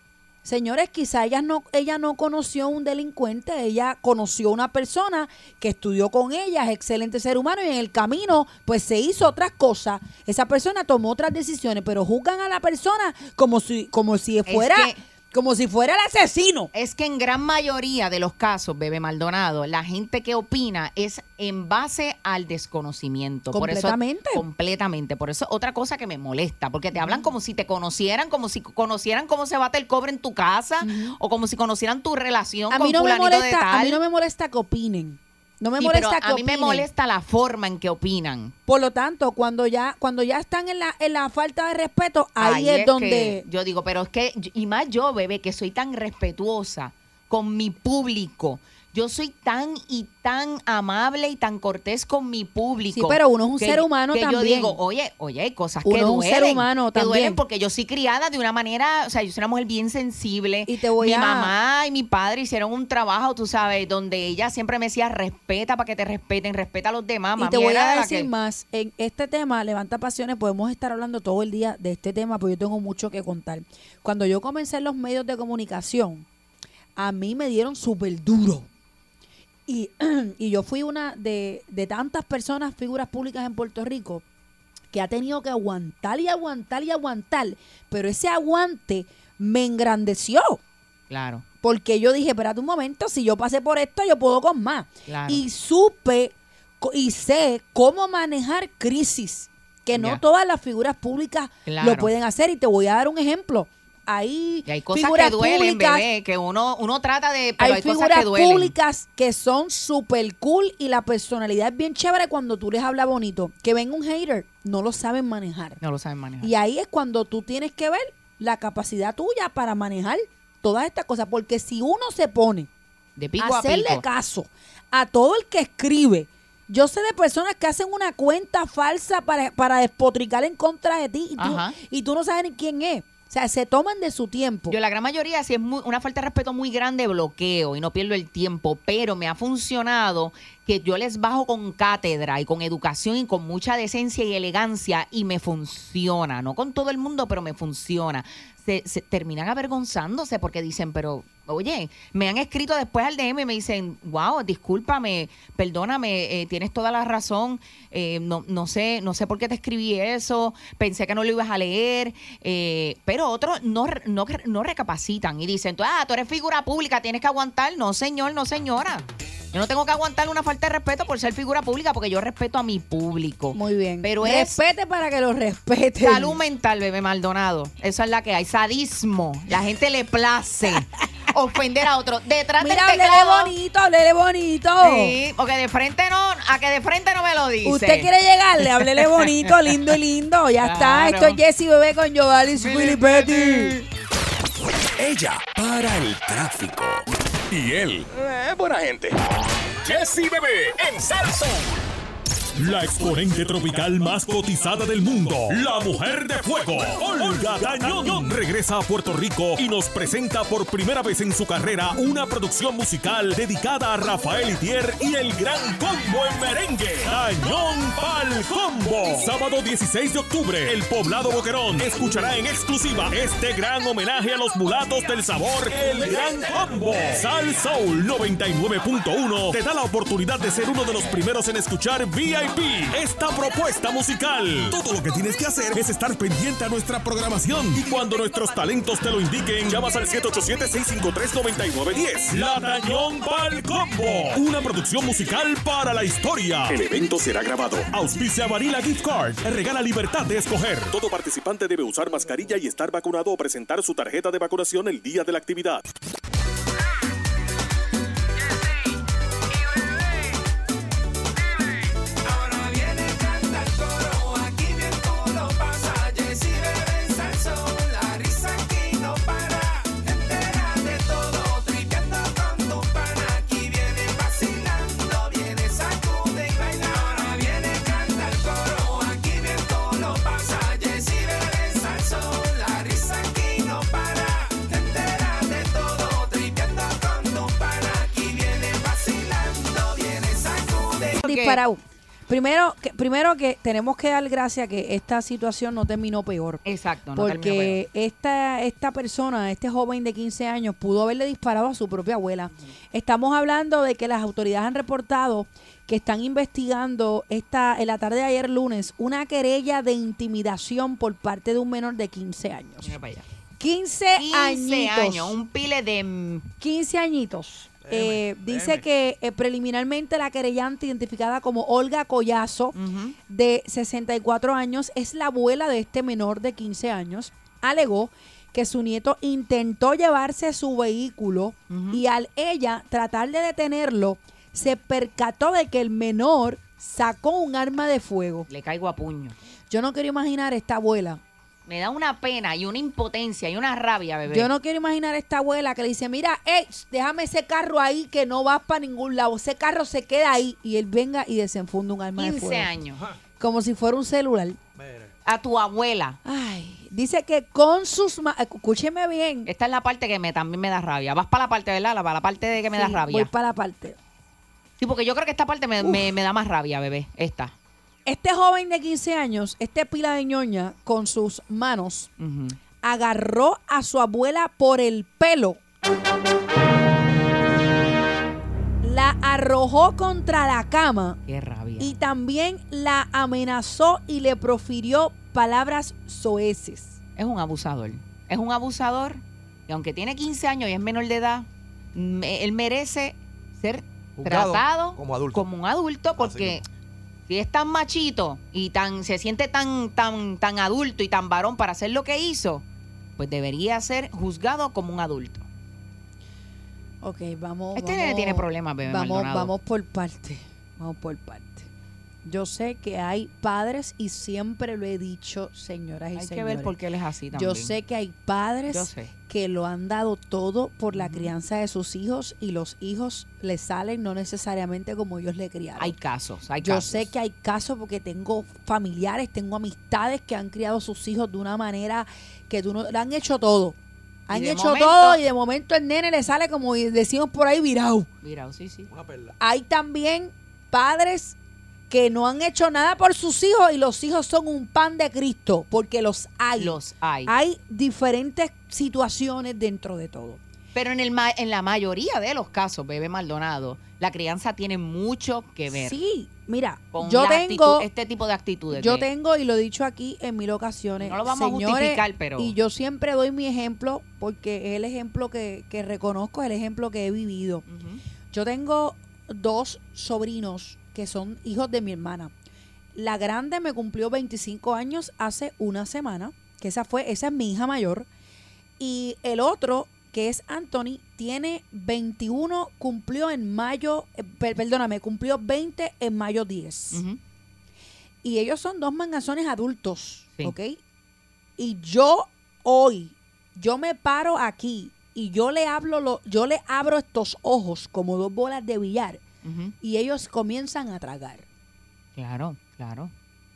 Señores, quizá ella no, ella no conoció un delincuente, ella conoció una persona que estudió con ella, es excelente ser humano y en el camino pues se hizo otras cosas. Esa persona tomó otras decisiones, pero juzgan a la persona como si, como si fuera, que- como si fuera el asesino. Es que en gran mayoría de los casos, Bebe Maldonado, la gente que opina es en base al desconocimiento. Completamente. Por eso, completamente. Por eso otra cosa que me molesta, porque te hablan como si te conocieran, como si conocieran cómo se bate el cobre en tu casa, o como si conocieran tu relación A con mí no me fulanito de molesta, a tal. mí no me molesta que opinen. No me Sí, molesta pero que a mí me opinen. molesta la forma en que opinan. Por lo tanto, cuando ya cuando ya están en la, en la falta de respeto, ahí, es, donde yo digo, pero es que, y más yo, bebé, que soy tan respetuosa con mi público. Yo soy tan y tan amable y tan cortés con mi público. Sí, pero uno es un que- ser humano que también. yo digo, oye, oye, hay cosas Uno que es un duelen. ser humano que también. duelen porque yo soy criada de una manera, o sea, yo soy una mujer bien sensible. Y te voy mi a- mamá y mi padre hicieron un trabajo, tú sabes, donde ella siempre me decía, respeta para que te respeten, respeta a los demás. Y te voy a decir que- más, en este tema, Levanta Pasiones, podemos estar hablando todo el día de este tema, porque yo tengo mucho que contar. Cuando yo comencé en los medios de comunicación, a mí me dieron súper duro. Y, y yo fui una de, de tantas personas, figuras públicas en Puerto Rico, que ha tenido que aguantar y aguantar y aguantar, pero ese aguante me engrandeció. Claro. Porque yo dije, espérate un momento, si yo pasé por esto, yo puedo con más. Claro. Y supe y sé cómo manejar crisis, que no Ya. todas las figuras públicas Claro. lo pueden hacer. Y te voy a dar un ejemplo. Hay, Y hay cosas figuras que duelen, públicas, bebé, que uno, uno trata de, pero hay, hay, cosas figuras que duelen. públicas que son súper cool y la personalidad es bien chévere cuando tú les hablas bonito. Que ven un hater, no lo saben manejar. No lo saben manejar. Y ahí es cuando tú tienes que ver la capacidad tuya para manejar todas estas cosas. Porque si uno se pone de pico a a hacerle pico. caso a todo el que escribe, yo sé de personas que hacen una cuenta falsa para, para despotricar en contra de ti y tú, y tú no sabes ni quién es. O sea, se toman de su tiempo. Yo la gran mayoría, si es muy- una falta de respeto muy grande, bloqueo y no pierdo el tiempo, pero me ha funcionado que yo les bajo con cátedra y con educación y con mucha decencia y elegancia y me funciona. No con todo el mundo, pero me funciona. Se, se terminan avergonzándose porque dicen, pero oye, me han escrito después al DM y me dicen, wow, discúlpame, perdóname, eh, tienes toda la razón, eh, no, no sé, no sé por qué te escribí eso, pensé que no lo ibas a leer, eh, pero otros no, no, no recapacitan y dicen, tú, ah, tú eres figura pública, tienes que aguantar, no señor, no señora. Yo no tengo que aguantar una falta de respeto por ser figura pública porque yo respeto a mi público. Muy bien. Pero es Respete para que lo respete. salud mental, bebé Maldonado. Esa es la que hay. Sadismo. La gente le place ofender a otro. Detrás Mira, del teclado. bonito, háblele bonito. Sí, porque de frente no, a que de frente no me lo dice. Usted quiere llegarle, háblele bonito, lindo y lindo. Ya está. Claro. Esto es Jessy Bebé con Jovalis Willy Petty. Ella para el tráfico. Y él, eh, buena gente. Jesse Bebé en Salso. La exponente tropical más cotizada del mundo, la mujer de fuego, Olga Tañón, regresa a Puerto Rico y nos presenta por primera vez en su carrera una producción musical dedicada a Rafael Itier y el gran combo en merengue, Tañón Pal Combo. Sábado 16 de octubre, el poblado Boquerón escuchará en exclusiva este gran homenaje a los mulatos del sabor, el gran combo. Sal Soul 99.1 te da la oportunidad de ser uno de los primeros en escuchar VIP esta propuesta musical. Todo lo que tienes que hacer es estar pendiente a nuestra programación y cuando nuestros talentos te lo indiquen, llamas al 787-653-9910. La Tañón Pal Combo, una producción musical para la historia. El evento será grabado. Auspicia Varila Gift Card. Regala libertad de escoger. Todo participante debe usar mascarilla y estar vacunado o presentar su tarjeta de vacunación el día de la actividad. Primero que, primero que tenemos que dar gracias que esta situación no terminó peor. Exacto, no terminó Porque esta, esta persona, este joven de 15 años, pudo haberle disparado a su propia abuela. Estamos hablando de que las autoridades han reportado que están investigando esta, en la tarde de ayer lunes una querella de intimidación por parte de un menor de 15 años. Mira para allá. 15, 15 añitos. años, un pile de... 15 añitos. Eh, dice que eh, preliminarmente la querellante identificada como Olga Collazo, de 64 años, es la abuela de este menor de 15 años, alegó que su nieto intentó llevarse su vehículo y al ella tratar de detenerlo, se percató de que el menor sacó un arma de fuego. Le caigo a puño. Yo no quiero imaginar esta abuela. Me da una pena y una impotencia y una rabia, bebé. Yo no quiero imaginar a esta abuela que le dice, mira, hey, déjame ese carro ahí que no vas para ningún lado. Ese carro se queda ahí. Y él venga y desenfunda un arma de 15 fuego. años. Como si fuera un celular. A tu abuela. Ay, dice que con sus manos, escúcheme bien. Esta es la parte que me, también me da rabia. Vas para la parte, ¿verdad? La- Para la parte de que me da Sí, rabia. Voy para la parte. Sí, porque yo creo que esta parte me, me- me da más rabia, bebé. Esta. Este joven de 15 años, este pila de ñoña, con sus manos, agarró a su abuela por el pelo. La arrojó contra la cama. Qué rabia. Y también la amenazó y le profirió palabras soeces. Es un abusador. Es un abusador y aunque tiene 15 años y es menor de edad, me- él merece ser Juzgado tratado como adulto. como un adulto porque si es tan machito y tan se siente tan tan tan adulto y tan varón para hacer lo que hizo, pues debería ser juzgado como un adulto. Ok, vamos. Este vamos- tiene problemas, bebé Vamos, Maldonado. vamos por parte. Vamos por parte. Yo sé que hay padres y siempre lo he dicho, señoras y Hay que señores. ver por qué él es así Yo también. sé que hay padres Yo que lo han dado todo por la crianza de sus hijos y los hijos le salen no necesariamente como ellos le criaron. Hay casos, hay Yo casos. sé que hay casos porque tengo familiares, tengo amistades que han criado a sus hijos de una manera que tú no, le han hecho todo. Han hecho momento- todo y de momento el nene le sale como decimos por ahí virado. Mira, sí, sí. Una perla. Hay también padres que no han hecho nada por sus hijos y los hijos son un pan de Cristo, porque los hay. Los hay. Hay diferentes situaciones dentro de todo. Pero en, el ma- en la mayoría de los casos, bebé Maldonado, la crianza tiene mucho que ver. Sí, mira, con yo tengo actitud- este tipo de actitudes. Yo de- tengo, y lo he dicho aquí en mil ocasiones, No lo vamos a señores, justificar, pero- Y yo siempre doy mi ejemplo porque es el ejemplo que, que reconozco, es el ejemplo que he vivido. Yo tengo dos sobrinos que son hijos de mi hermana. La grande me cumplió 25 años hace una semana, que esa fue, esa es mi hija mayor. Y el otro, que es Anthony, tiene 21, cumplió en mayo, eh, per- perdóname, cumplió 20 en mayo 10. Y ellos son dos mangazones adultos, Sí. ¿ok? Y yo hoy, yo me paro aquí y yo le hablo, lo, yo le abro estos ojos como dos bolas de billar Y ellos comienzan a tragar, Claro, claro.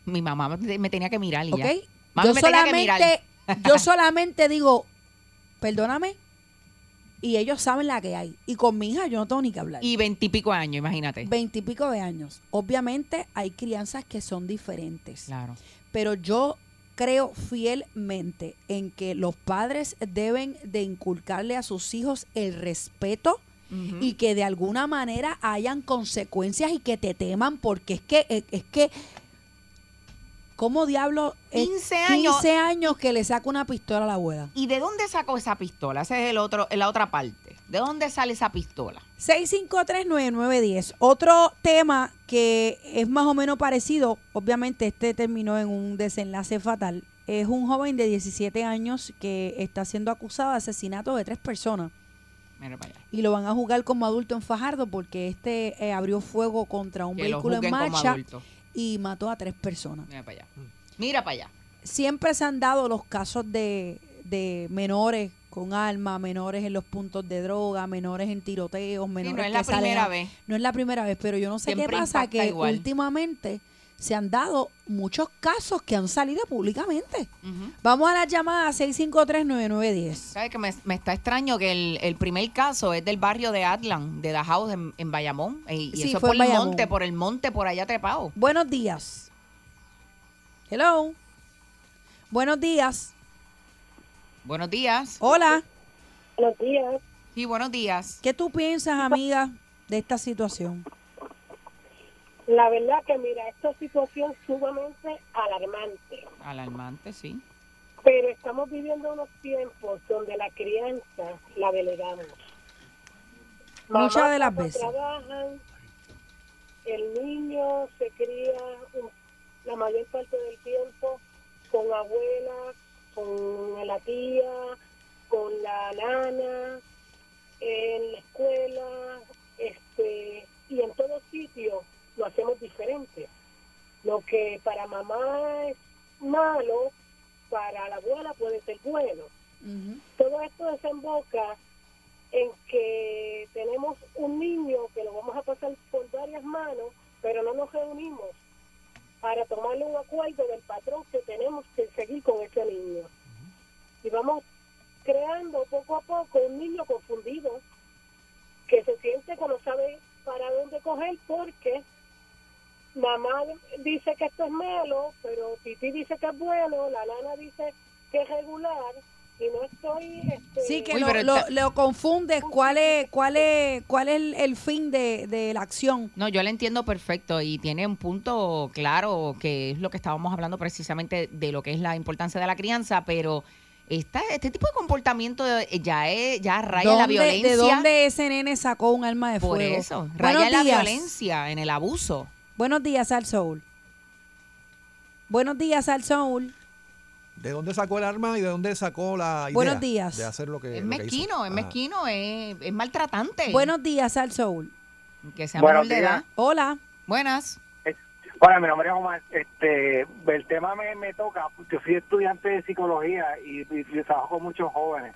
Mi mamá me, tenía que mirar y ¿ok? ya. Mami Yo me solamente, yo solamente digo, perdóname, y ellos saben la que hay. Y con mi hija yo no tengo ni que hablar. Y veintipico años, imagínate. Veintipico de años. Obviamente hay crianzas que son diferentes. Claro. Pero yo creo fielmente en que los padres deben de inculcarle a sus hijos el respeto y que de alguna manera hayan consecuencias y que te teman porque es que es, es que ¿cómo diablo es 15 años. 15 años que le saca una pistola a la abuela? ¿Y de dónde sacó esa pistola? Esa es el otro, la otra parte. ¿De dónde sale esa pistola? 6539910. Otro tema que es más o menos parecido, obviamente este terminó en un desenlace fatal, es un joven de 17 años que está siendo acusado de asesinato de tres personas Mira para allá. y lo van a juzgar como adulto en Fajardo porque este eh, abrió fuego contra un Que vehículo en marcha y mató a tres personas. Mira para allá. Mira para allá. Siempre se han dado los casos de, de menores con armas, menores en los puntos de droga, menores en tiroteos, menores no es que la salen primera a- vez. No es la primera vez, pero yo no sé Siempre qué pasa que igual. últimamente se han dado muchos casos que han salido públicamente. Vamos a la llamada 6539910. ¿Sabes que me, me está extraño que el, el primer caso es del barrio de Atlan, de Dajaus, en, en Bayamón? Y, y Sí, eso fue por el Bayamón. monte, por el monte, por allá trepado. Buenos días. Hello. Buenos días. Buenos días. Hola. Buenos días. Sí, buenos días. ¿Qué tú piensas, amiga, de esta situación? La verdad que mira, esta situación sumamente alarmante, Alarmante, sí. pero estamos viviendo unos tiempos donde la crianza la delegamos. Muchas de las veces. trabajan, el niño se cría la mayor parte del tiempo con abuela, con la tía, con la nana, en la escuela, este, y en todo sitio lo hacemos diferente. Lo que para mamá es malo, para la abuela puede ser bueno. Todo esto desemboca en que tenemos un niño que lo vamos a pasar por varias manos, pero no nos reunimos para tomarle un acuerdo del patrón que tenemos que seguir con ese niño. Y vamos creando poco a poco un niño confundido que se siente que no sabe para dónde coger porque mamá dice que esto es malo, pero Titi dice que es bueno, la nana dice que es regular y no estoy... Este, Sí, que lo, lo- lo confundes. ¿Cuál es, cuál es, cuál es el, el fin de, de la acción? No, yo le entiendo perfecto y tiene un punto claro que es lo que estábamos hablando precisamente de lo que es la importancia de la crianza, pero esta, este tipo de comportamiento eh, ya es, ya raya en la ¿Dónde- violencia. ¿De dónde ese nene sacó un arma de Por fuego? eso, raya Buenos la días. violencia, en el abuso. Buenos días, Al Soul. Buenos días, Al Soul. ¿De dónde sacó el arma y de dónde sacó la idea Buenos días. de hacer lo que, Es lo que hizo? mezquino, es Ah. mezquino, es, es maltratante. Buenos días, Al Soul. Que sea Buenos de días. edad. Hola. Buenas. Hola, mi nombre es Omar. Este, el tema me, me toca. Yo soy estudiante de psicología y, y- y trabajo con muchos jóvenes.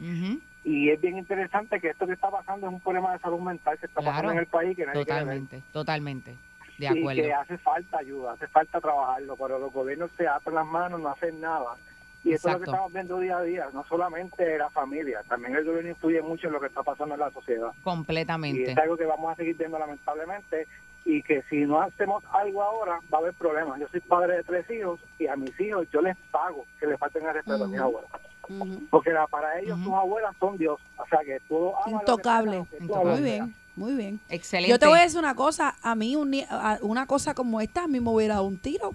Y es bien interesante que esto que está pasando es un problema de salud mental que está Claro. pasando en el país que nadie quiere ver. Totalmente, De y acuerdo. que hace falta ayuda, hace falta trabajarlo, pero los gobiernos se atan las manos, no hacen nada. Y eso es lo que estamos viendo día a día, no solamente la familia, también el gobierno influye mucho en lo que está pasando en la sociedad. Y Completamente. es algo que vamos a seguir viendo lamentablemente y que si no hacemos algo ahora va a haber problemas. Yo soy padre de tres hijos y a mis hijos yo les pago que les falten el respeto a mis abuelas. Porque la- para ellos sus abuelas son Dios. O sea que que Intocable. Muy bien, muy bien. Excelente. Yo te voy a decir una cosa, a mí un ni- a- una cosa como esta, a mí me hubiera dado un tiro.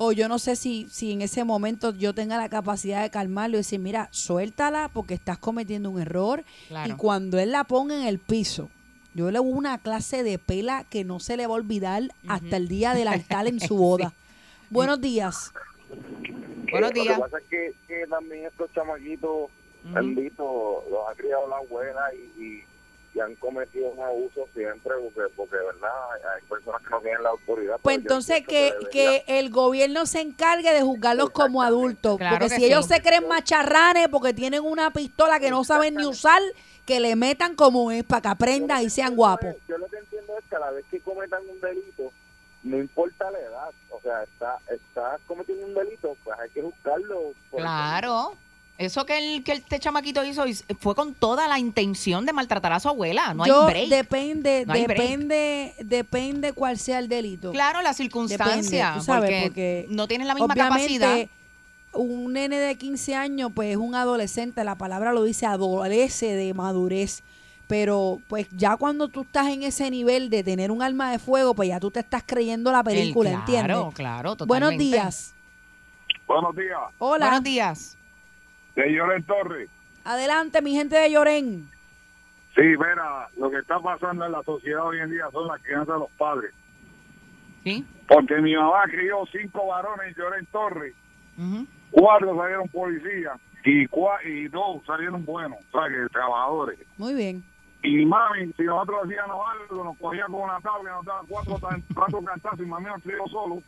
O yo no sé si, si en ese momento yo tenga la capacidad de calmarlo y decir, mira, suéltala porque estás cometiendo un error. Claro. Y cuando él la ponga en el piso, yo le hubo una clase de pela que no se le va a olvidar hasta el día del altar en su boda. Buenos días. Buenos Lo días. que pasa es que, que también estos chamaquitos benditos los ha criado la abuela y, y, y han cometido un abuso siempre porque, porque verdad hay, personas que no tienen la autoridad. Pues entonces que, que el gobierno se encargue de juzgarlos como adultos. Claro porque que si ellos sí. se creen macharranes porque tienen una pistola que no saben ni usar, que le metan como es para que aprendan y sean guapos. Yo lo que entiendo es que a la vez que cometan un delito, no importa la edad, o sea, está, está cometiendo un delito, pues hay que juzgarlo. por el Claro. Eso que el que este chamaquito hizo fue con toda la intención de maltratar a su abuela. No Yo hay break. depende, No hay break. depende, depende cuál sea el delito. Claro, la circunstancia. Depende, tú sabes, porque, porque no tienen la misma capacidad. un nene de 15 años, pues es un adolescente, la palabra lo dice, adolece de madurez. Pero pues ya cuando tú estás en ese nivel de tener un arma de fuego, pues ya tú te estás creyendo la película, claro, ¿entiendes? claro, Buenos totalmente. días. Buenos días. Hola. Buenos días. De Lloren Torres. Adelante, mi gente de Llorén. Sí, mira, lo que está pasando en la sociedad hoy en día son las crianzas de los padres. Sí. Porque mi mamá crió cinco varones en Lloren Torres, cuatro salieron policías y, cua- y dos salieron buenos, o sea, que trabajadores. Muy bien. Y mami, si nosotros hacíamos algo, nos cogía con una tabla y nos daba cuatro, cuatro cantazos y mami nos crió solo.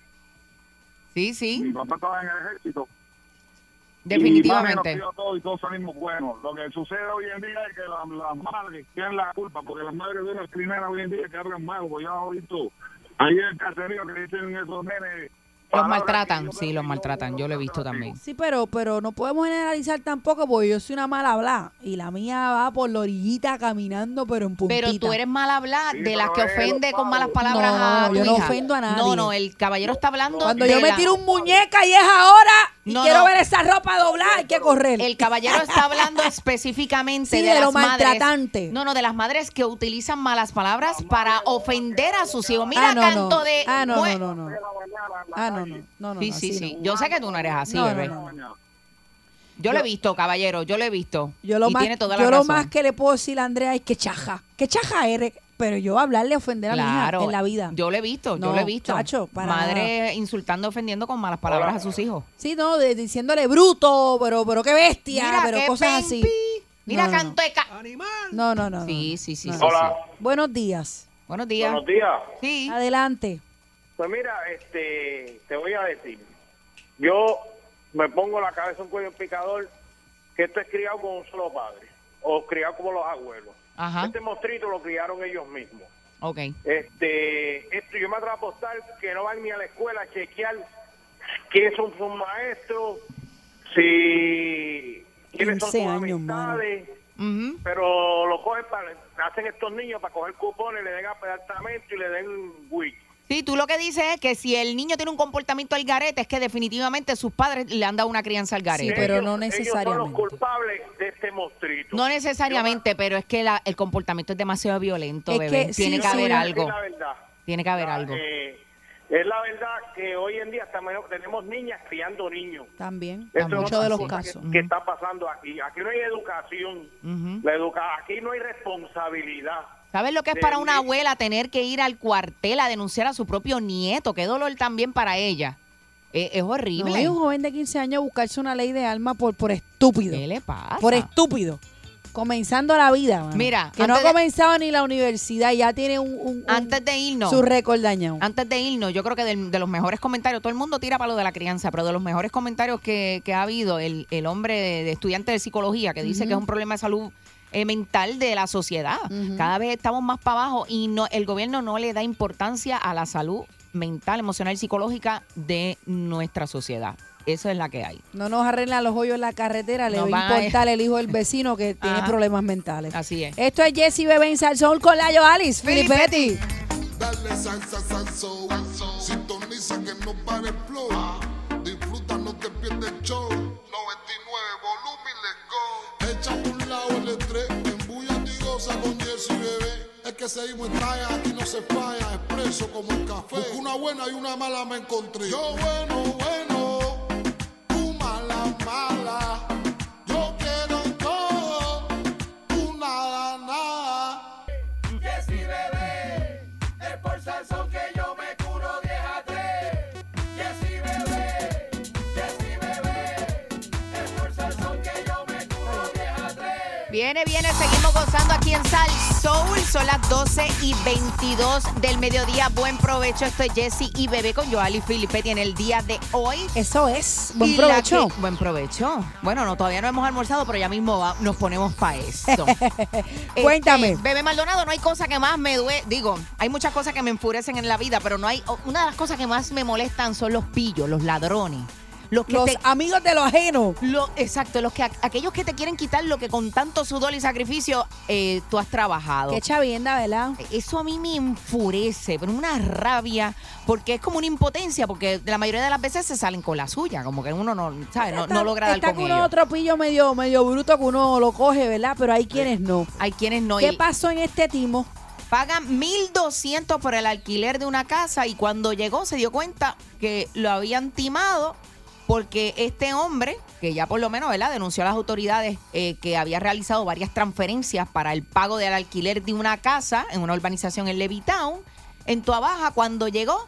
Sí, sí. Mi papá estaba en el ejército. Y Definitivamente. mami crió todo y todos salimos buenos. Lo que sucede hoy en día es que la- las madres tienen la culpa, porque las madres de las primeras hoy en día que hablan mal, porque ya he visto ahí en el caserío que dicen esos nenes. Los maltratan, sí, los maltratan. Yo lo he visto también. Sí, pero, pero no podemos generalizar tampoco porque yo soy una mala habla y la mía va por la orillita caminando, pero en puntita. Pero tú eres mal hablar de las que ofende con malas palabras No, a tu yo no hija. ofendo a nadie. No, no, el caballero está hablando Cuando de yo me la- tiro un muñeca y es ahora y No, quiero no. ver esa ropa doblada, hay que correr. El caballero está hablando específicamente Sí, de, de las lo madres- maltratante. No, no, de las madres que utilizan malas palabras para ofender a sus hijos. Mira, ah, no, canto no. de. Ah, no, mue- no, no, no. Ah, no, no. no, no Sí, no, sí, sí. no. Yo sé que tú no eres así, bebé. no, no. Yo lo he visto, caballero, yo lo he visto. Yo lo, y más, tiene toda la yo lo más que le puedo decir a Andrea es que chaja. Que chaja eres. Pero yo hablarle, ofender a mi Claro, hija en la vida. Yo lo he visto, yo lo he visto. chacho, para Madre insultando, ofendiendo con malas palabras a sus hijos. Sí, no, de- diciéndole bruto, pero, pero qué bestia, Mira, pero qué cosas así. Mira, No, no, canto de ca- No, no, no. Sí, sí, sí. no. sí, Hola. sí. Buenos días. Buenos días. Buenos días. Sí. Adelante. Pues mira, este, te voy a decir, yo me pongo la cabeza un cuello en picador que esto es criado con un solo padre o criado como los abuelos. Ajá. Este mostrito lo criaron ellos mismos. Ok. Este, esto yo me atrevo a apostar que no van ni a la escuela a chequear quiénes son sus maestros, si quiénes son 15 sus años, amistades, pero lo cogen para, hacen estos niños para coger cupones, le den apartamento y le den wiki. Sí, tú lo que dices es que si el niño tiene un comportamiento al garete, es que definitivamente sus padres le han dado una crianza al garete. pero no Ellos son necesariamente. los culpables de este monstruito. No necesariamente, pero es que la- el comportamiento es demasiado violento, Es bebé. que Tiene sí, que sí, haber es algo. la verdad. Tiene que haber algo. Eh, es la verdad que hoy en día también tenemos niñas criando niños. También. En es muchos de los casos. Que, que está pasando aquí. Aquí no hay educación. Ujú. La educa aquí no hay responsabilidad. ¿Sabes lo que es para una abuela tener que ir al cuartel a denunciar a su propio nieto? Qué dolor también para ella. Eh, es No, horrible. y un joven de 15 años buscarse una ley de armas por, por estúpido. ¿Qué le pasa? Por estúpido. Comenzando la vida, mano. Mira, Que no ha de- comenzado ni la universidad y ya tiene un, un- un- Antes de irnos. su récord dañado. Antes de irnos, yo creo que del- de los mejores comentarios, todo el mundo tira para lo de la crianza, pero de los mejores comentarios que, que ha habido, el, el hombre de, de estudiante de psicología que dice que es un problema de salud eh, mental de la sociedad. Cada vez estamos más para abajo y no el gobierno no le da importancia a la salud mental, emocional y psicológica de nuestra sociedad. Eso es la que hay. No nos arreglan los hoyos en la carretera, le No va a va a- importar el hijo del vecino que tiene Ajá. problemas mentales. Así es. Esto es Jesse Bebé en Salsón con Layo Alice, Filipetti. Dale salsa, salso, Sintoniza que no pare flow. Disfruta, no te pierdes el show. 99 volumen, let's go. Lado el estrés. Embulla y goza con Jesse Bebé. Es que seguimos en talla, aquí no se falla. Expreso como el café. Busco una buena y una mala me encontré. Yo bueno, bueno. Tú mala, mala. Viene, viene, seguimos gozando aquí en Sal Soul. Son las 12 y 22 del mediodía. Buen provecho. Esto es Jesse y Bebé con Joali Filipetti en el día de hoy. Eso es. Buen Y provecho. que- buen provecho. Bueno, no, todavía no hemos almorzado, pero ya mismo va- nos ponemos para eso. Cuéntame. Este, Bebé Maldonado, no hay cosa que más me duele. Digo, hay muchas cosas que me enfurecen en la vida, pero no hay. Una de las cosas que más me molestan son los pillos, los ladrones. Los, que Los te- amigos de lo ajeno. lo- exacto, los que aquellos que te quieren quitar lo que con tanto sudor y sacrificio eh, tú has trabajado. Qué chavienda, ¿verdad? Eso a mí me enfurece, pero una rabia, porque es como una impotencia, porque la mayoría de las veces se salen con la suya, como que uno no, ¿sabes? No, no logra dar Está con con uno ellos. otro pillo medio, medio bruto que uno lo coge, ¿verdad? Pero hay quienes no. Hay quienes no. ¿Qué y pasó en este timo? Pagan 1.200 por el alquiler de una casa y cuando llegó se dio cuenta que lo habían timado porque este hombre, que ya por lo menos ¿verdad? denunció a las autoridades eh, que había realizado varias transferencias para el pago del alquiler de una casa en una urbanización en Levittown, en Tuabaja, cuando llegó,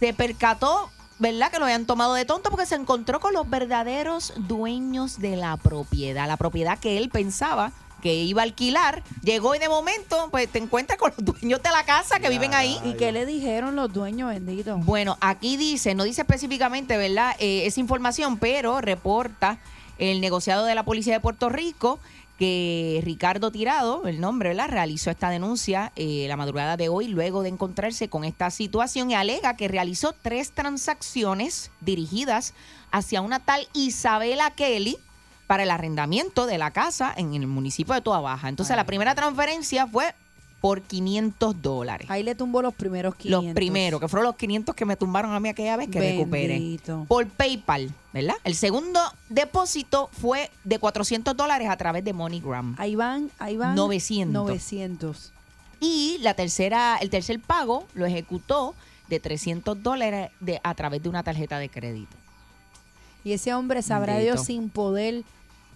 se percató, ¿verdad? Que lo habían tomado de tonto porque se encontró con los verdaderos dueños de la propiedad, la propiedad que él pensaba que iba a alquilar, llegó y de momento pues te encuentras con los dueños de la casa que viven ahí. ¿Y qué le dijeron los dueños, bendito? Bueno, aquí dice, no dice específicamente, ¿verdad? Eh, esa información, pero reporta el negociado de la Policía de Puerto Rico que Ricardo Tirado, el nombre, ¿verdad? Realizó esta denuncia eh, la madrugada de hoy luego de encontrarse con esta situación y alega que realizó tres transacciones dirigidas hacia una tal Isabela Kelly para el arrendamiento de la casa en el municipio de Toa Baja. Entonces, la primera transferencia fue por 500 dólares. Ahí le tumbó los primeros 500. Los primeros, que fueron los 500 que me tumbaron a mí aquella vez que recuperé. Bendito. Por PayPal, ¿verdad? El segundo depósito fue de 400 dólares a través de MoneyGram. Ahí van, ahí van. 900. 900. Y la tercera, el tercer pago lo ejecutó de 300 dólares de, a través de una tarjeta de crédito. Y ese hombre sabrá Bendito. Dios sin poder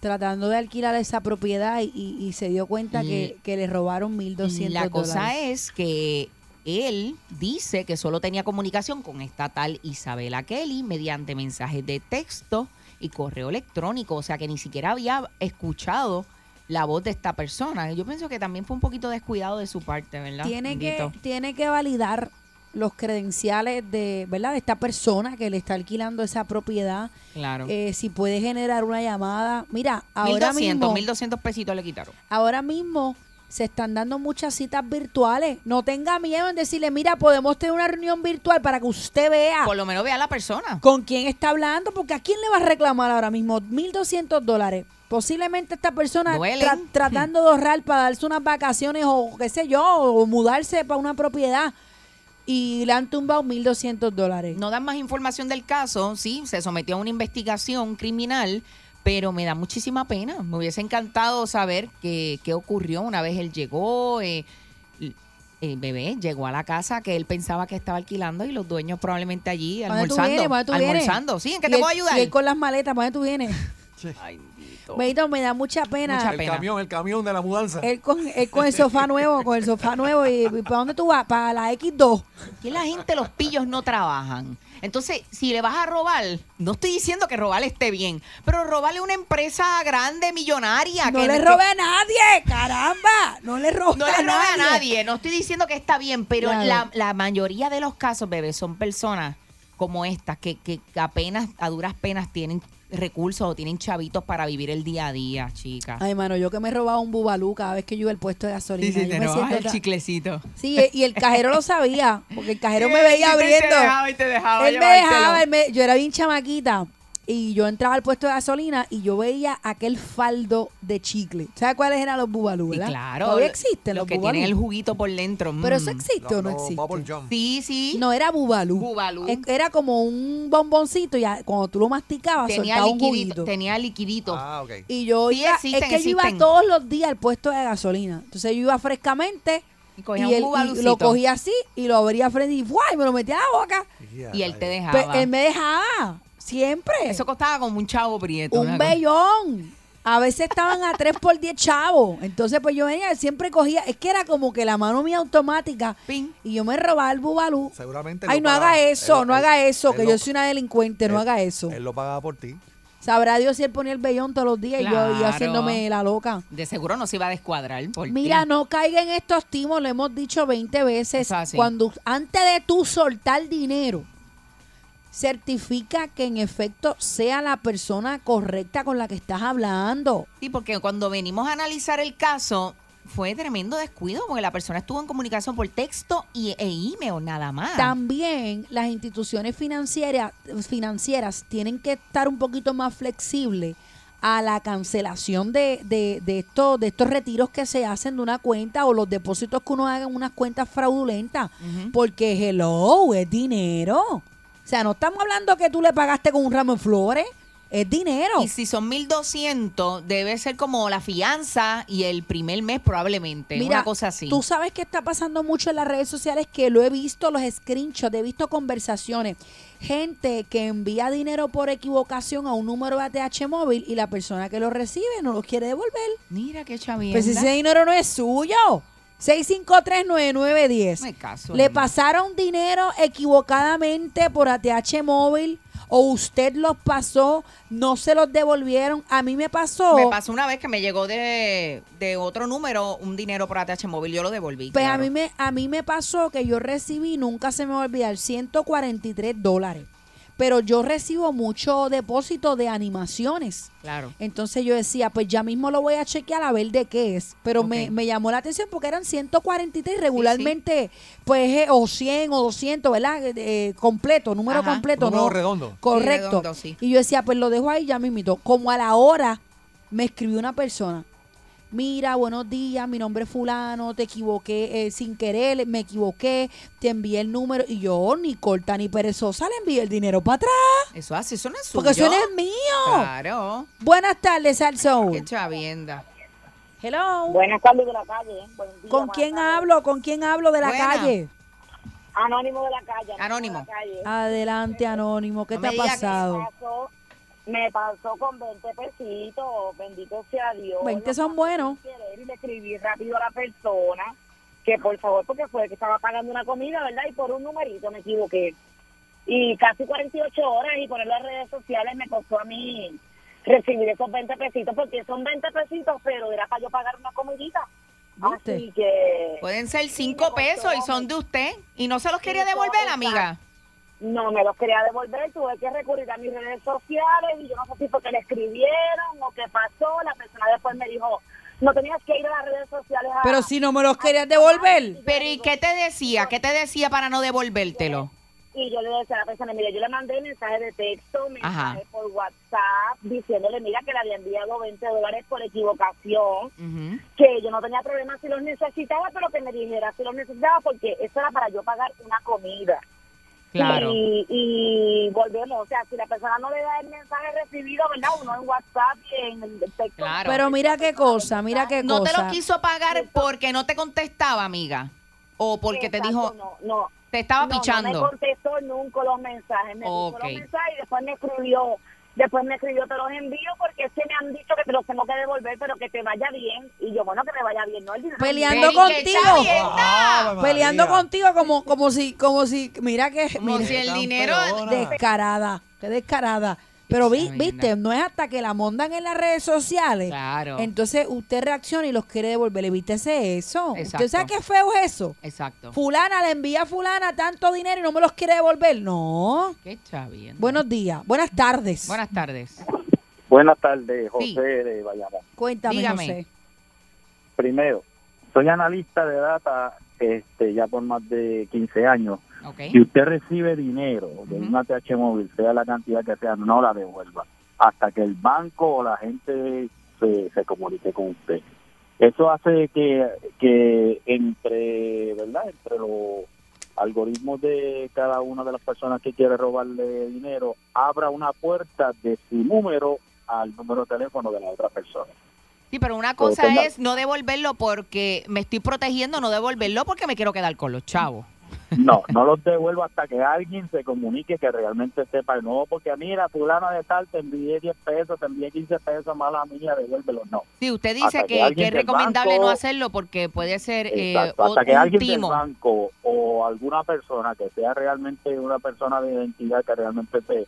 tratando de alquilar esa propiedad y, y se dio cuenta que, que le robaron 1.200 La cosa dólares. es que él dice que solo tenía comunicación con esta tal Isabela Kelly mediante mensajes de texto y correo electrónico, o sea que ni siquiera había escuchado la voz de esta persona. Yo pienso que también fue un poquito descuidado de su parte, ¿verdad? tiene que, tiene que validar los credenciales de, ¿verdad? de esta persona que le está alquilando esa propiedad. Claro. Eh, si puede generar una llamada. Mira, ahora 1200, mismo, 1200 pesitos le quitaron. ahora mismo se están dando muchas citas virtuales. No tenga miedo en decirle, mira, podemos tener una reunión virtual para que usted vea Por lo menos vea a la persona. con quién está hablando, porque a quién le va a reclamar ahora mismo 1.200 dólares. Posiblemente esta persona tra- tratando de ahorrar para darse unas vacaciones o qué sé yo, o mudarse para una propiedad y le han tumbado 1.200 dólares. No dan más información del caso, sí, se sometió a una investigación criminal, pero me da muchísima pena. Me hubiese encantado saber qué, qué ocurrió una vez él llegó. eh, el bebé llegó a la casa que él pensaba que estaba alquilando y los dueños probablemente allí ¿Para dónde tú almorzando. vienes? ¿Para dónde tú vienes? almorzando, sí, ¿en qué te puedo ayudar? Y él con las maletas, ¿para dónde tú vienes? Benito, me da mucha pena. el camión, el camión de la mudanza. Él con, él con el sofá nuevo, con el sofá nuevo. ¿Y, y para dónde tú vas? Para la X2. Que la gente, los pillos no trabajan. Entonces, si le vas a robar, no estoy diciendo que robarle esté bien, pero robarle a una empresa grande, millonaria. No que, le que- robe a nadie, caramba. No le robe No le a robe a nadie. nadie. No estoy diciendo que está bien, pero Claro. la, la mayoría de los casos, bebé, son personas como estas que, que apenas, a duras penas, tienen recursos o tienen chavitos para vivir el día a día, chicas. Ay, mano, yo que me he robado un bubalú cada vez que yo iba al puesto de gasolina. yo me siento el ta- chiclecito. Sí, e- y el cajero lo sabía, porque el cajero me Sí, veía sí, te abriendo. dejaba y te dejaba Él me dejaba, él me- yo era bien chamaquita y yo entraba al puesto de gasolina y yo veía aquel faldo de chicle. ¿Sabes cuáles eran los bubalú, Y verdad? claro, Todavía existen los los que bubalú. tienen el juguito por dentro. Pero mm. eso existe o no existe. Sí, sí. No, era bubalú. Bubalú. Era como un bomboncito y cuando tú lo masticabas Tenía soltaba un liquidito. juguito. Tenía liquidito. Ah, ok. Y yo Sí iba, existen, es que yo iba existen. todos los días al puesto de gasolina. Entonces yo iba frescamente y, cogía un él- y bubalucito. lo cogía así y lo abría frente y ¡guay! me lo metía a la boca. Y él te dejaba. él me dejaba, siempre. Eso costaba como un chavo prieto. un bellón. A veces estaban a 3 por 10 chavos. Entonces, pues yo venía, siempre cogía. Es que era como que la mano mía automática. Y yo me robaba el bubalú. Seguramente. Ay, no pagaba- haga eso, él- no él- haga eso, él que yo soy una delincuente, no haga eso. Él lo pagaba por ti. Sabrá Dios si él ponía el bellón todos los días y yo iba haciéndome la loca. De seguro no se iba a descuadrar por ti. Mira, no caiga en estos timos, lo hemos dicho 20 veces. Cuando antes de tú soltar dinero, certifica que en efecto sea la persona correcta con la que estás hablando. Sí, porque cuando venimos a analizar el caso, fue tremendo descuido porque la persona estuvo en comunicación por texto y, e email nada más. También las instituciones financieras, financieras tienen que estar un poquito más flexibles a la cancelación de, de, de, estos, de estos retiros que se hacen de una cuenta o los depósitos que uno haga en unas cuentas fraudulentas. Porque, hello, es dinero. O sea, no estamos hablando que tú le pagaste con un ramo de flores. Es dinero. Y si son 1200, debe ser como la fianza y el primer mes probablemente. Mira, una cosa así. Tú sabes que está pasando mucho en las redes sociales que lo he visto, los screenshots, he visto conversaciones. Gente que envía dinero por equivocación a un número de ATH móvil y la persona que lo recibe no lo quiere devolver. Mira qué chavienda. Pues ese dinero no es suyo. 6539910. No hay caso, Le pasaron dinero equivocadamente por ATH móvil o usted los pasó, no se los devolvieron. A mí me pasó. Me pasó una vez que me llegó de, de otro número un dinero por ATH móvil. Yo lo devolví. Pues claro. a mí me a mí me pasó que yo recibí, nunca se me va a olvidar, 143 dólares. Pero yo recibo mucho depósito de animaciones. Claro. Entonces yo decía, pues ya mismo lo voy a chequear a ver de qué es. Pero me, me llamó la atención porque eran 143 regularmente, pues, eh, o 100 o 200, ¿verdad? Eh, eh, completo, número Ajá. completo. Número no redondo. Correcto. Sí, redondo, sí. Y yo decía, pues lo dejo ahí ya mismito. Como a la hora me escribió una persona. Mira, buenos días, mi nombre es fulano, te equivoqué eh, sin querer, me equivoqué, te envié el número y yo, ni corta ni perezosa, le envié el dinero para atrás. Eso así, eso no es suyo. Porque eso no es mío. Claro. Buenas tardes, Salsoul. Qué chavienda. Hello. Buenas tardes de la calle. ¿eh? Buen día, ¿Con quién hablo? ¿Con quién hablo de la Buena. calle? Anónimo de la calle. Anónimo. de la calle. Adelante, Anónimo. ¿Qué No te ha que pasado? Pasó, me pasó con 20 pesitos, bendito sea Dios. 20 Lo son buenos. Y le escribí rápido a la persona que por favor, porque fue que estaba pagando una comida, ¿verdad? Y por un numerito me equivoqué. Y casi 48 horas y ponerlo en redes sociales me costó a mí recibir esos 20 pesitos, porque son 20 pesitos, pero era para yo pagar una comidita. ¿Viste? Así que... Pueden ser me cinco costó. pesos y son de usted. Y no se los quería devolver, amiga. No me los quería devolver, tuve que recurrir a mis redes sociales y yo no sé si fue que le escribieron o qué pasó. La persona después me dijo, no tenías que ir a las redes sociales a... Pero si no me los querías devolver. Pero ¿y qué te decía? ¿Qué te decía para no devolvértelo? Y yo le decía a la persona, mira, yo le mandé mensaje de texto, mensaje Ajá. por WhatsApp, diciéndole, mira, que le había enviado 20 dólares por equivocación, que yo no tenía problema si los necesitaba, pero que me dijera si los necesitaba, porque eso era para yo pagar una comida. Claro. Y, y volvemos, o sea, si la persona no le da el mensaje recibido, ¿verdad? Uno en WhatsApp y en el texto. Claro. Pero mira qué cosa, mira qué No te cosa. lo quiso pagar porque no te contestaba, amiga. O porque te dijo, No, no. te estaba No, No pichando. me contestó nunca los mensajes. Me puso Ok. los mensajes y después me escribió. Después me escribió, te los envío porque es que me han dicho que te los tengo que devolver, pero que te vaya bien. Y yo, bueno, que me vaya bien, ¿no? El dinero Peleando Pero, ¿y qué contigo. Ave Peleando María. contigo como, como si, como si, mira que, Como mira, si el dinero... Descarada, qué descarada. Pero vi- viste, no es hasta que la montan en las redes sociales. Claro. Entonces usted reacciona y los quiere devolver. Evítese eso. Exacto. ¿Usted sabe qué feo es eso? Exacto. Fulana le envía a fulana tanto dinero y no me los quiere devolver. No. Qué chavienda. Buenos días. Buenas tardes. Buenas tardes. Buenas tardes, José Sí. de Bayamón. Cuéntame, Dígame. José. Primero, soy analista de data este, ya por más de 15 años. Si usted recibe dinero de una TH móvil, sea la cantidad que sea, no la devuelva hasta que el banco o la gente se, se comunique con usted. Eso hace que, que entre, ¿verdad? Entre los algoritmos de cada una de las personas que quiere robarle dinero, abra una puerta de su número al número de teléfono de la otra persona. Sí, pero una cosa es no devolverlo porque me estoy protegiendo, no devolverlo porque me quiero quedar con los chavos. No, no los devuelvo hasta que alguien se comunique que realmente sepa. No, porque mira, fulano de tal, te envié 10 pesos, te envié 15 pesos, mala mía, devuélvelo. No. Sí, usted dice Hasta que, es recomendable banco- no hacerlo porque puede ser eh, Exacto, hasta que un alguien timo. del banco o alguna persona que sea realmente una persona de identidad que realmente te,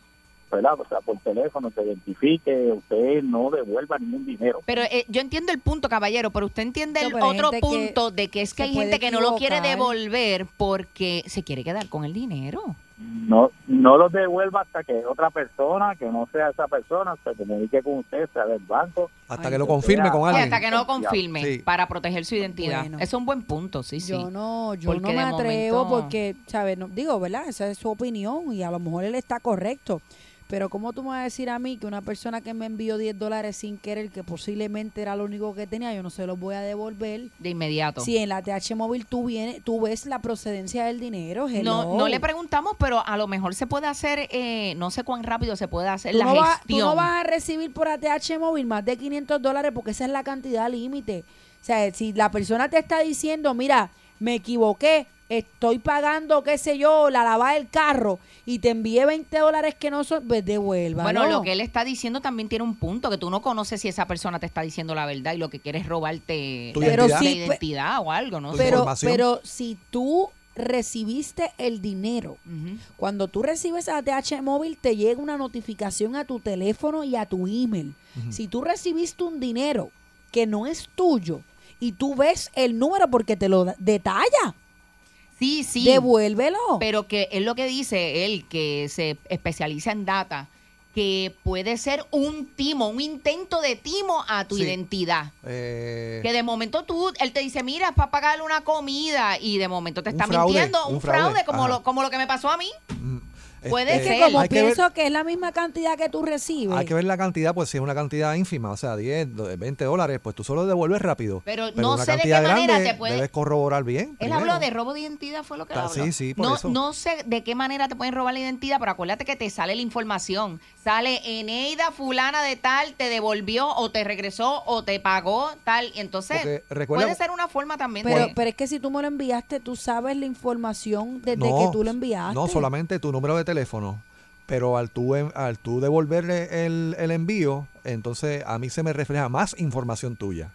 ¿verdad? O sea, por teléfono te identifique, usted no devuelva ningún dinero. Pero eh, yo entiendo el punto, caballero, pero usted entiende el pero otro punto de que es que se hay gente que no lo quiere devolver porque se quiere quedar con el dinero. No no los devuelva hasta que otra persona, que no sea esa persona, se comunique con usted, sea del banco. Hasta que lo confirme con alguien. hasta que no confirme Sí. para proteger su identidad. Bueno. Es un buen punto, sí, sí. Yo no, yo Porque no me atrevo momento- porque, ¿sabes? No, digo, ¿verdad? Esa es su opinión y a lo mejor él está correcto. Pero ¿cómo tú me vas a decir a mí que una persona que me envió 10 dólares sin querer, que posiblemente era lo único que tenía, yo no se los voy a devolver? De inmediato. Si en la TH móvil tú vienes, tú ves la procedencia del dinero, hello. No, no le preguntamos, pero a lo mejor se puede hacer, eh, no sé cuán rápido se puede hacer Tú la no, tú gestión. no vas a recibir por ATH móvil más de 500 dólares porque esa es la cantidad límite. O sea, si la persona te está diciendo, mira, me equivoqué, estoy pagando, qué sé yo, la lavada del carro y te envié 20 dólares que no son, pues devuelva. Bueno, lo que él está diciendo también tiene un punto, que tú no conoces si esa persona te está diciendo la verdad y lo que quiere es robarte Tu la, identidad. la Pero sí, pe- identidad o algo, ¿no? pero, pero si tú recibiste el dinero, cuando tú recibes ATH móvil te llega una notificación a tu teléfono y a tu email. Si tú recibiste un dinero que no es tuyo y tú ves el número porque te lo da- detalla, Sí, sí. devuélvelo. Pero que es lo que dice él, que se especializa en data, que puede ser un timo, un intento de timo a tu Sí. identidad. Eh, Que de momento tú, él te dice, mira, es para pagarle una comida y de momento te Un está fraude, mintiendo, un, un fraude, fraude, como, ajá. lo, como lo que me pasó a mí. Puede este, que como hay que ver- pienso que es la misma cantidad que tú recibes. Hay que ver la cantidad, pues si es una cantidad ínfima, o sea, 10, do- 20 dólares, pues tú solo devuelves rápido. Pero no una sé de qué manera te puede- debes corroborar bien. Él primero. habló de robo de identidad, fue lo que Ah, habló. sí, sí, por no, eso. no sé de qué manera te pueden robar la identidad, pero acuérdate que te sale la información. Sale Eneida fulana de tal, te devolvió o te regresó o te pagó tal. Y entonces recuerda- puede ser una forma también Pero, de... pero es que si tú me lo enviaste, tú sabes la información desde No, que tú lo enviaste. No, solamente tu número de teléfono. Pero al tú, en- al tú devolverle el, el envío, entonces a mí se me refleja más información tuya.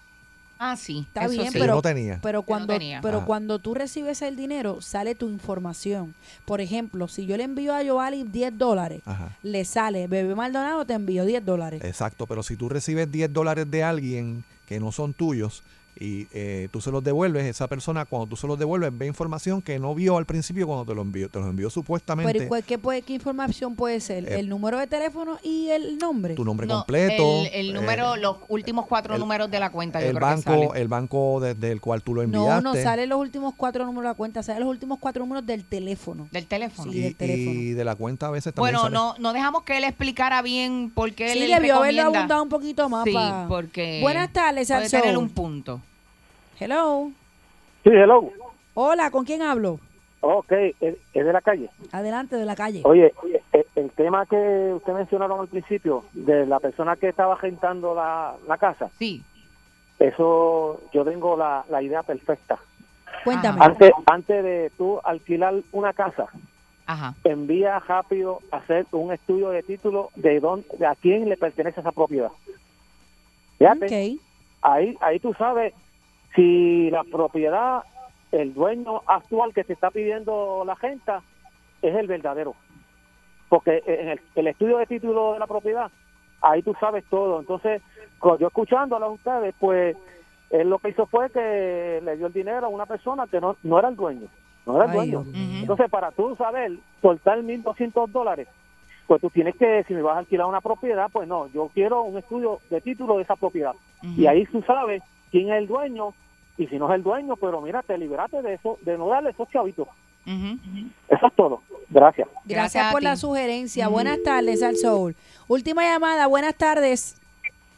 Ah, sí. Está eso bien, sí. que yo pero, no tenía. pero cuando, tenía. pero Ajá. cuando tú recibes el dinero, sale tu información. Por ejemplo, si yo le envío a Giovanni 10 dólares, Ajá. le sale, Bebé Maldonado te envió 10 dólares. Exacto, pero si tú recibes 10 dólares de alguien que no son tuyos y eh, tú se los devuelves, esa persona cuando tú se los devuelves ve información que no vio al principio cuando te lo envió. Te los envió supuestamente Pero ¿y ¿qué, puede, ¿qué información puede ser? Eh, el número de teléfono y el nombre. tu nombre No, completo. El, el número, eh, los últimos cuatro el- números de la cuenta, yo el creo que banco, sale. el banco desde el cual tú lo no, enviaste. no sale los últimos cuatro números de la cuenta, sale los últimos cuatro números del teléfono. Del teléfono. Sí, del teléfono. y de la cuenta a veces también Bueno, sale. no, no dejamos que él explicara bien por qué Sí, él debió haberlo abundado un poquito más. Sí, pa- porque Buenas tardes, puede tener un punto. Hello. Sí, hello. Hola, ¿con quién hablo? Ok, es, de la calle. Adelante de la calle. Oye, el, el tema que usted mencionaron al principio, de la persona que estaba rentando la, la casa. Sí. Eso, yo tengo la, la idea perfecta. Cuéntame. Antes, antes de tú alquilar una casa, Ajá. envía rápido a hacer un estudio de título de dónde, de a quién le pertenece esa propiedad. Fíjate, ahí, ahí tú sabes si la propiedad, el dueño actual que te está pidiendo la renta es el verdadero. Porque en el, el estudio de título de la propiedad, ahí tú sabes todo. Entonces, yo escuchándolo a ustedes, pues él lo que hizo fue que le dio el dinero a una persona que no, no era el dueño. No era el dueño. Entonces, para tú saber soltar 1.200 dólares, pues tú tienes que, si me vas a alquilar una propiedad, pues no, yo quiero un estudio de título de esa propiedad. Y ahí tú sabes quién es el dueño y si no es el dueño, pero mira, te liberaste de eso, de no darle esos chavitos. Eso es todo. Gracias. Gracias, por ti. la sugerencia. Buenas tardes al Soul. Última llamada, buenas tardes.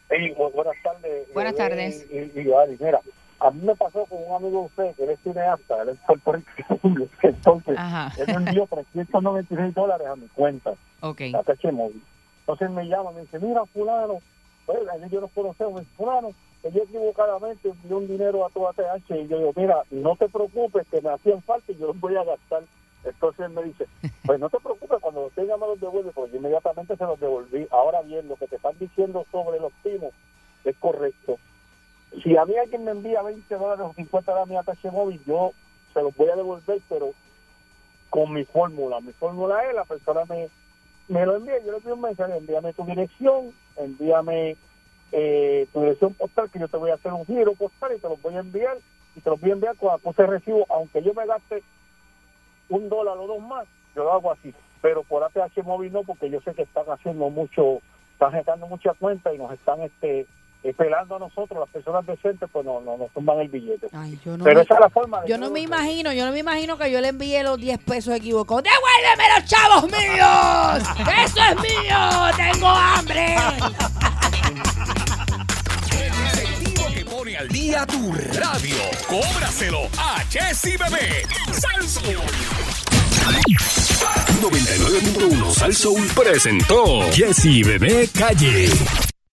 Buenas tardes. Buenas eh, tardes. Y, y, y Ari, mira, a mí me pasó con un amigo de usted, que él es cineasta, él es puertorriqueño, entonces Ajá. él me envió 396 dólares a mi cuenta, Ok. a Tache Móvil. Entonces me llama, me dice, mira, fulano, pues, él y yo nos conocemos, fulano, yo equivocadamente envié un dinero a tu ATH, y yo digo, mira, no te preocupes, que me hacían falta y yo los voy a gastar. Entonces él me dice, pues no te preocupes, cuando los tenga me los devuelve, pues yo inmediatamente se los devolví. Ahora bien, lo que te están diciendo sobre los timos es correcto. Si a mí alguien me envía 20 dólares o 50 dólares a mi ATH móvil, yo se los voy a devolver, pero con mi fórmula. Mi fórmula es, la persona me, me lo envía, yo le pido un mensaje, envíame tu dirección, envíame eh, tu dirección postal, que yo te voy a hacer un giro postal y te los voy a enviar, y te los voy a enviar con acuse recibo, aunque yo me gaste un dólar o dos más, yo lo hago así. Pero por ATH móvil no, porque yo sé que están haciendo mucho, están gestando mucha cuenta y nos están este pelando a nosotros, las personas decentes, pues no, no nos tumban el billete. Yo no Pero me- esa es la forma de Yo no me imagino, yo no me imagino que yo le envíe los 10 pesos equivocados. ¡Devuélveme los chavos míos! ¡Eso es mío! ¡Tengo hambre! El que pone al día tu radio. Cóbraselo a Jessy Bebé. Salsoul. 99.1 Sal Soul presentó Jessy Bebé Calle.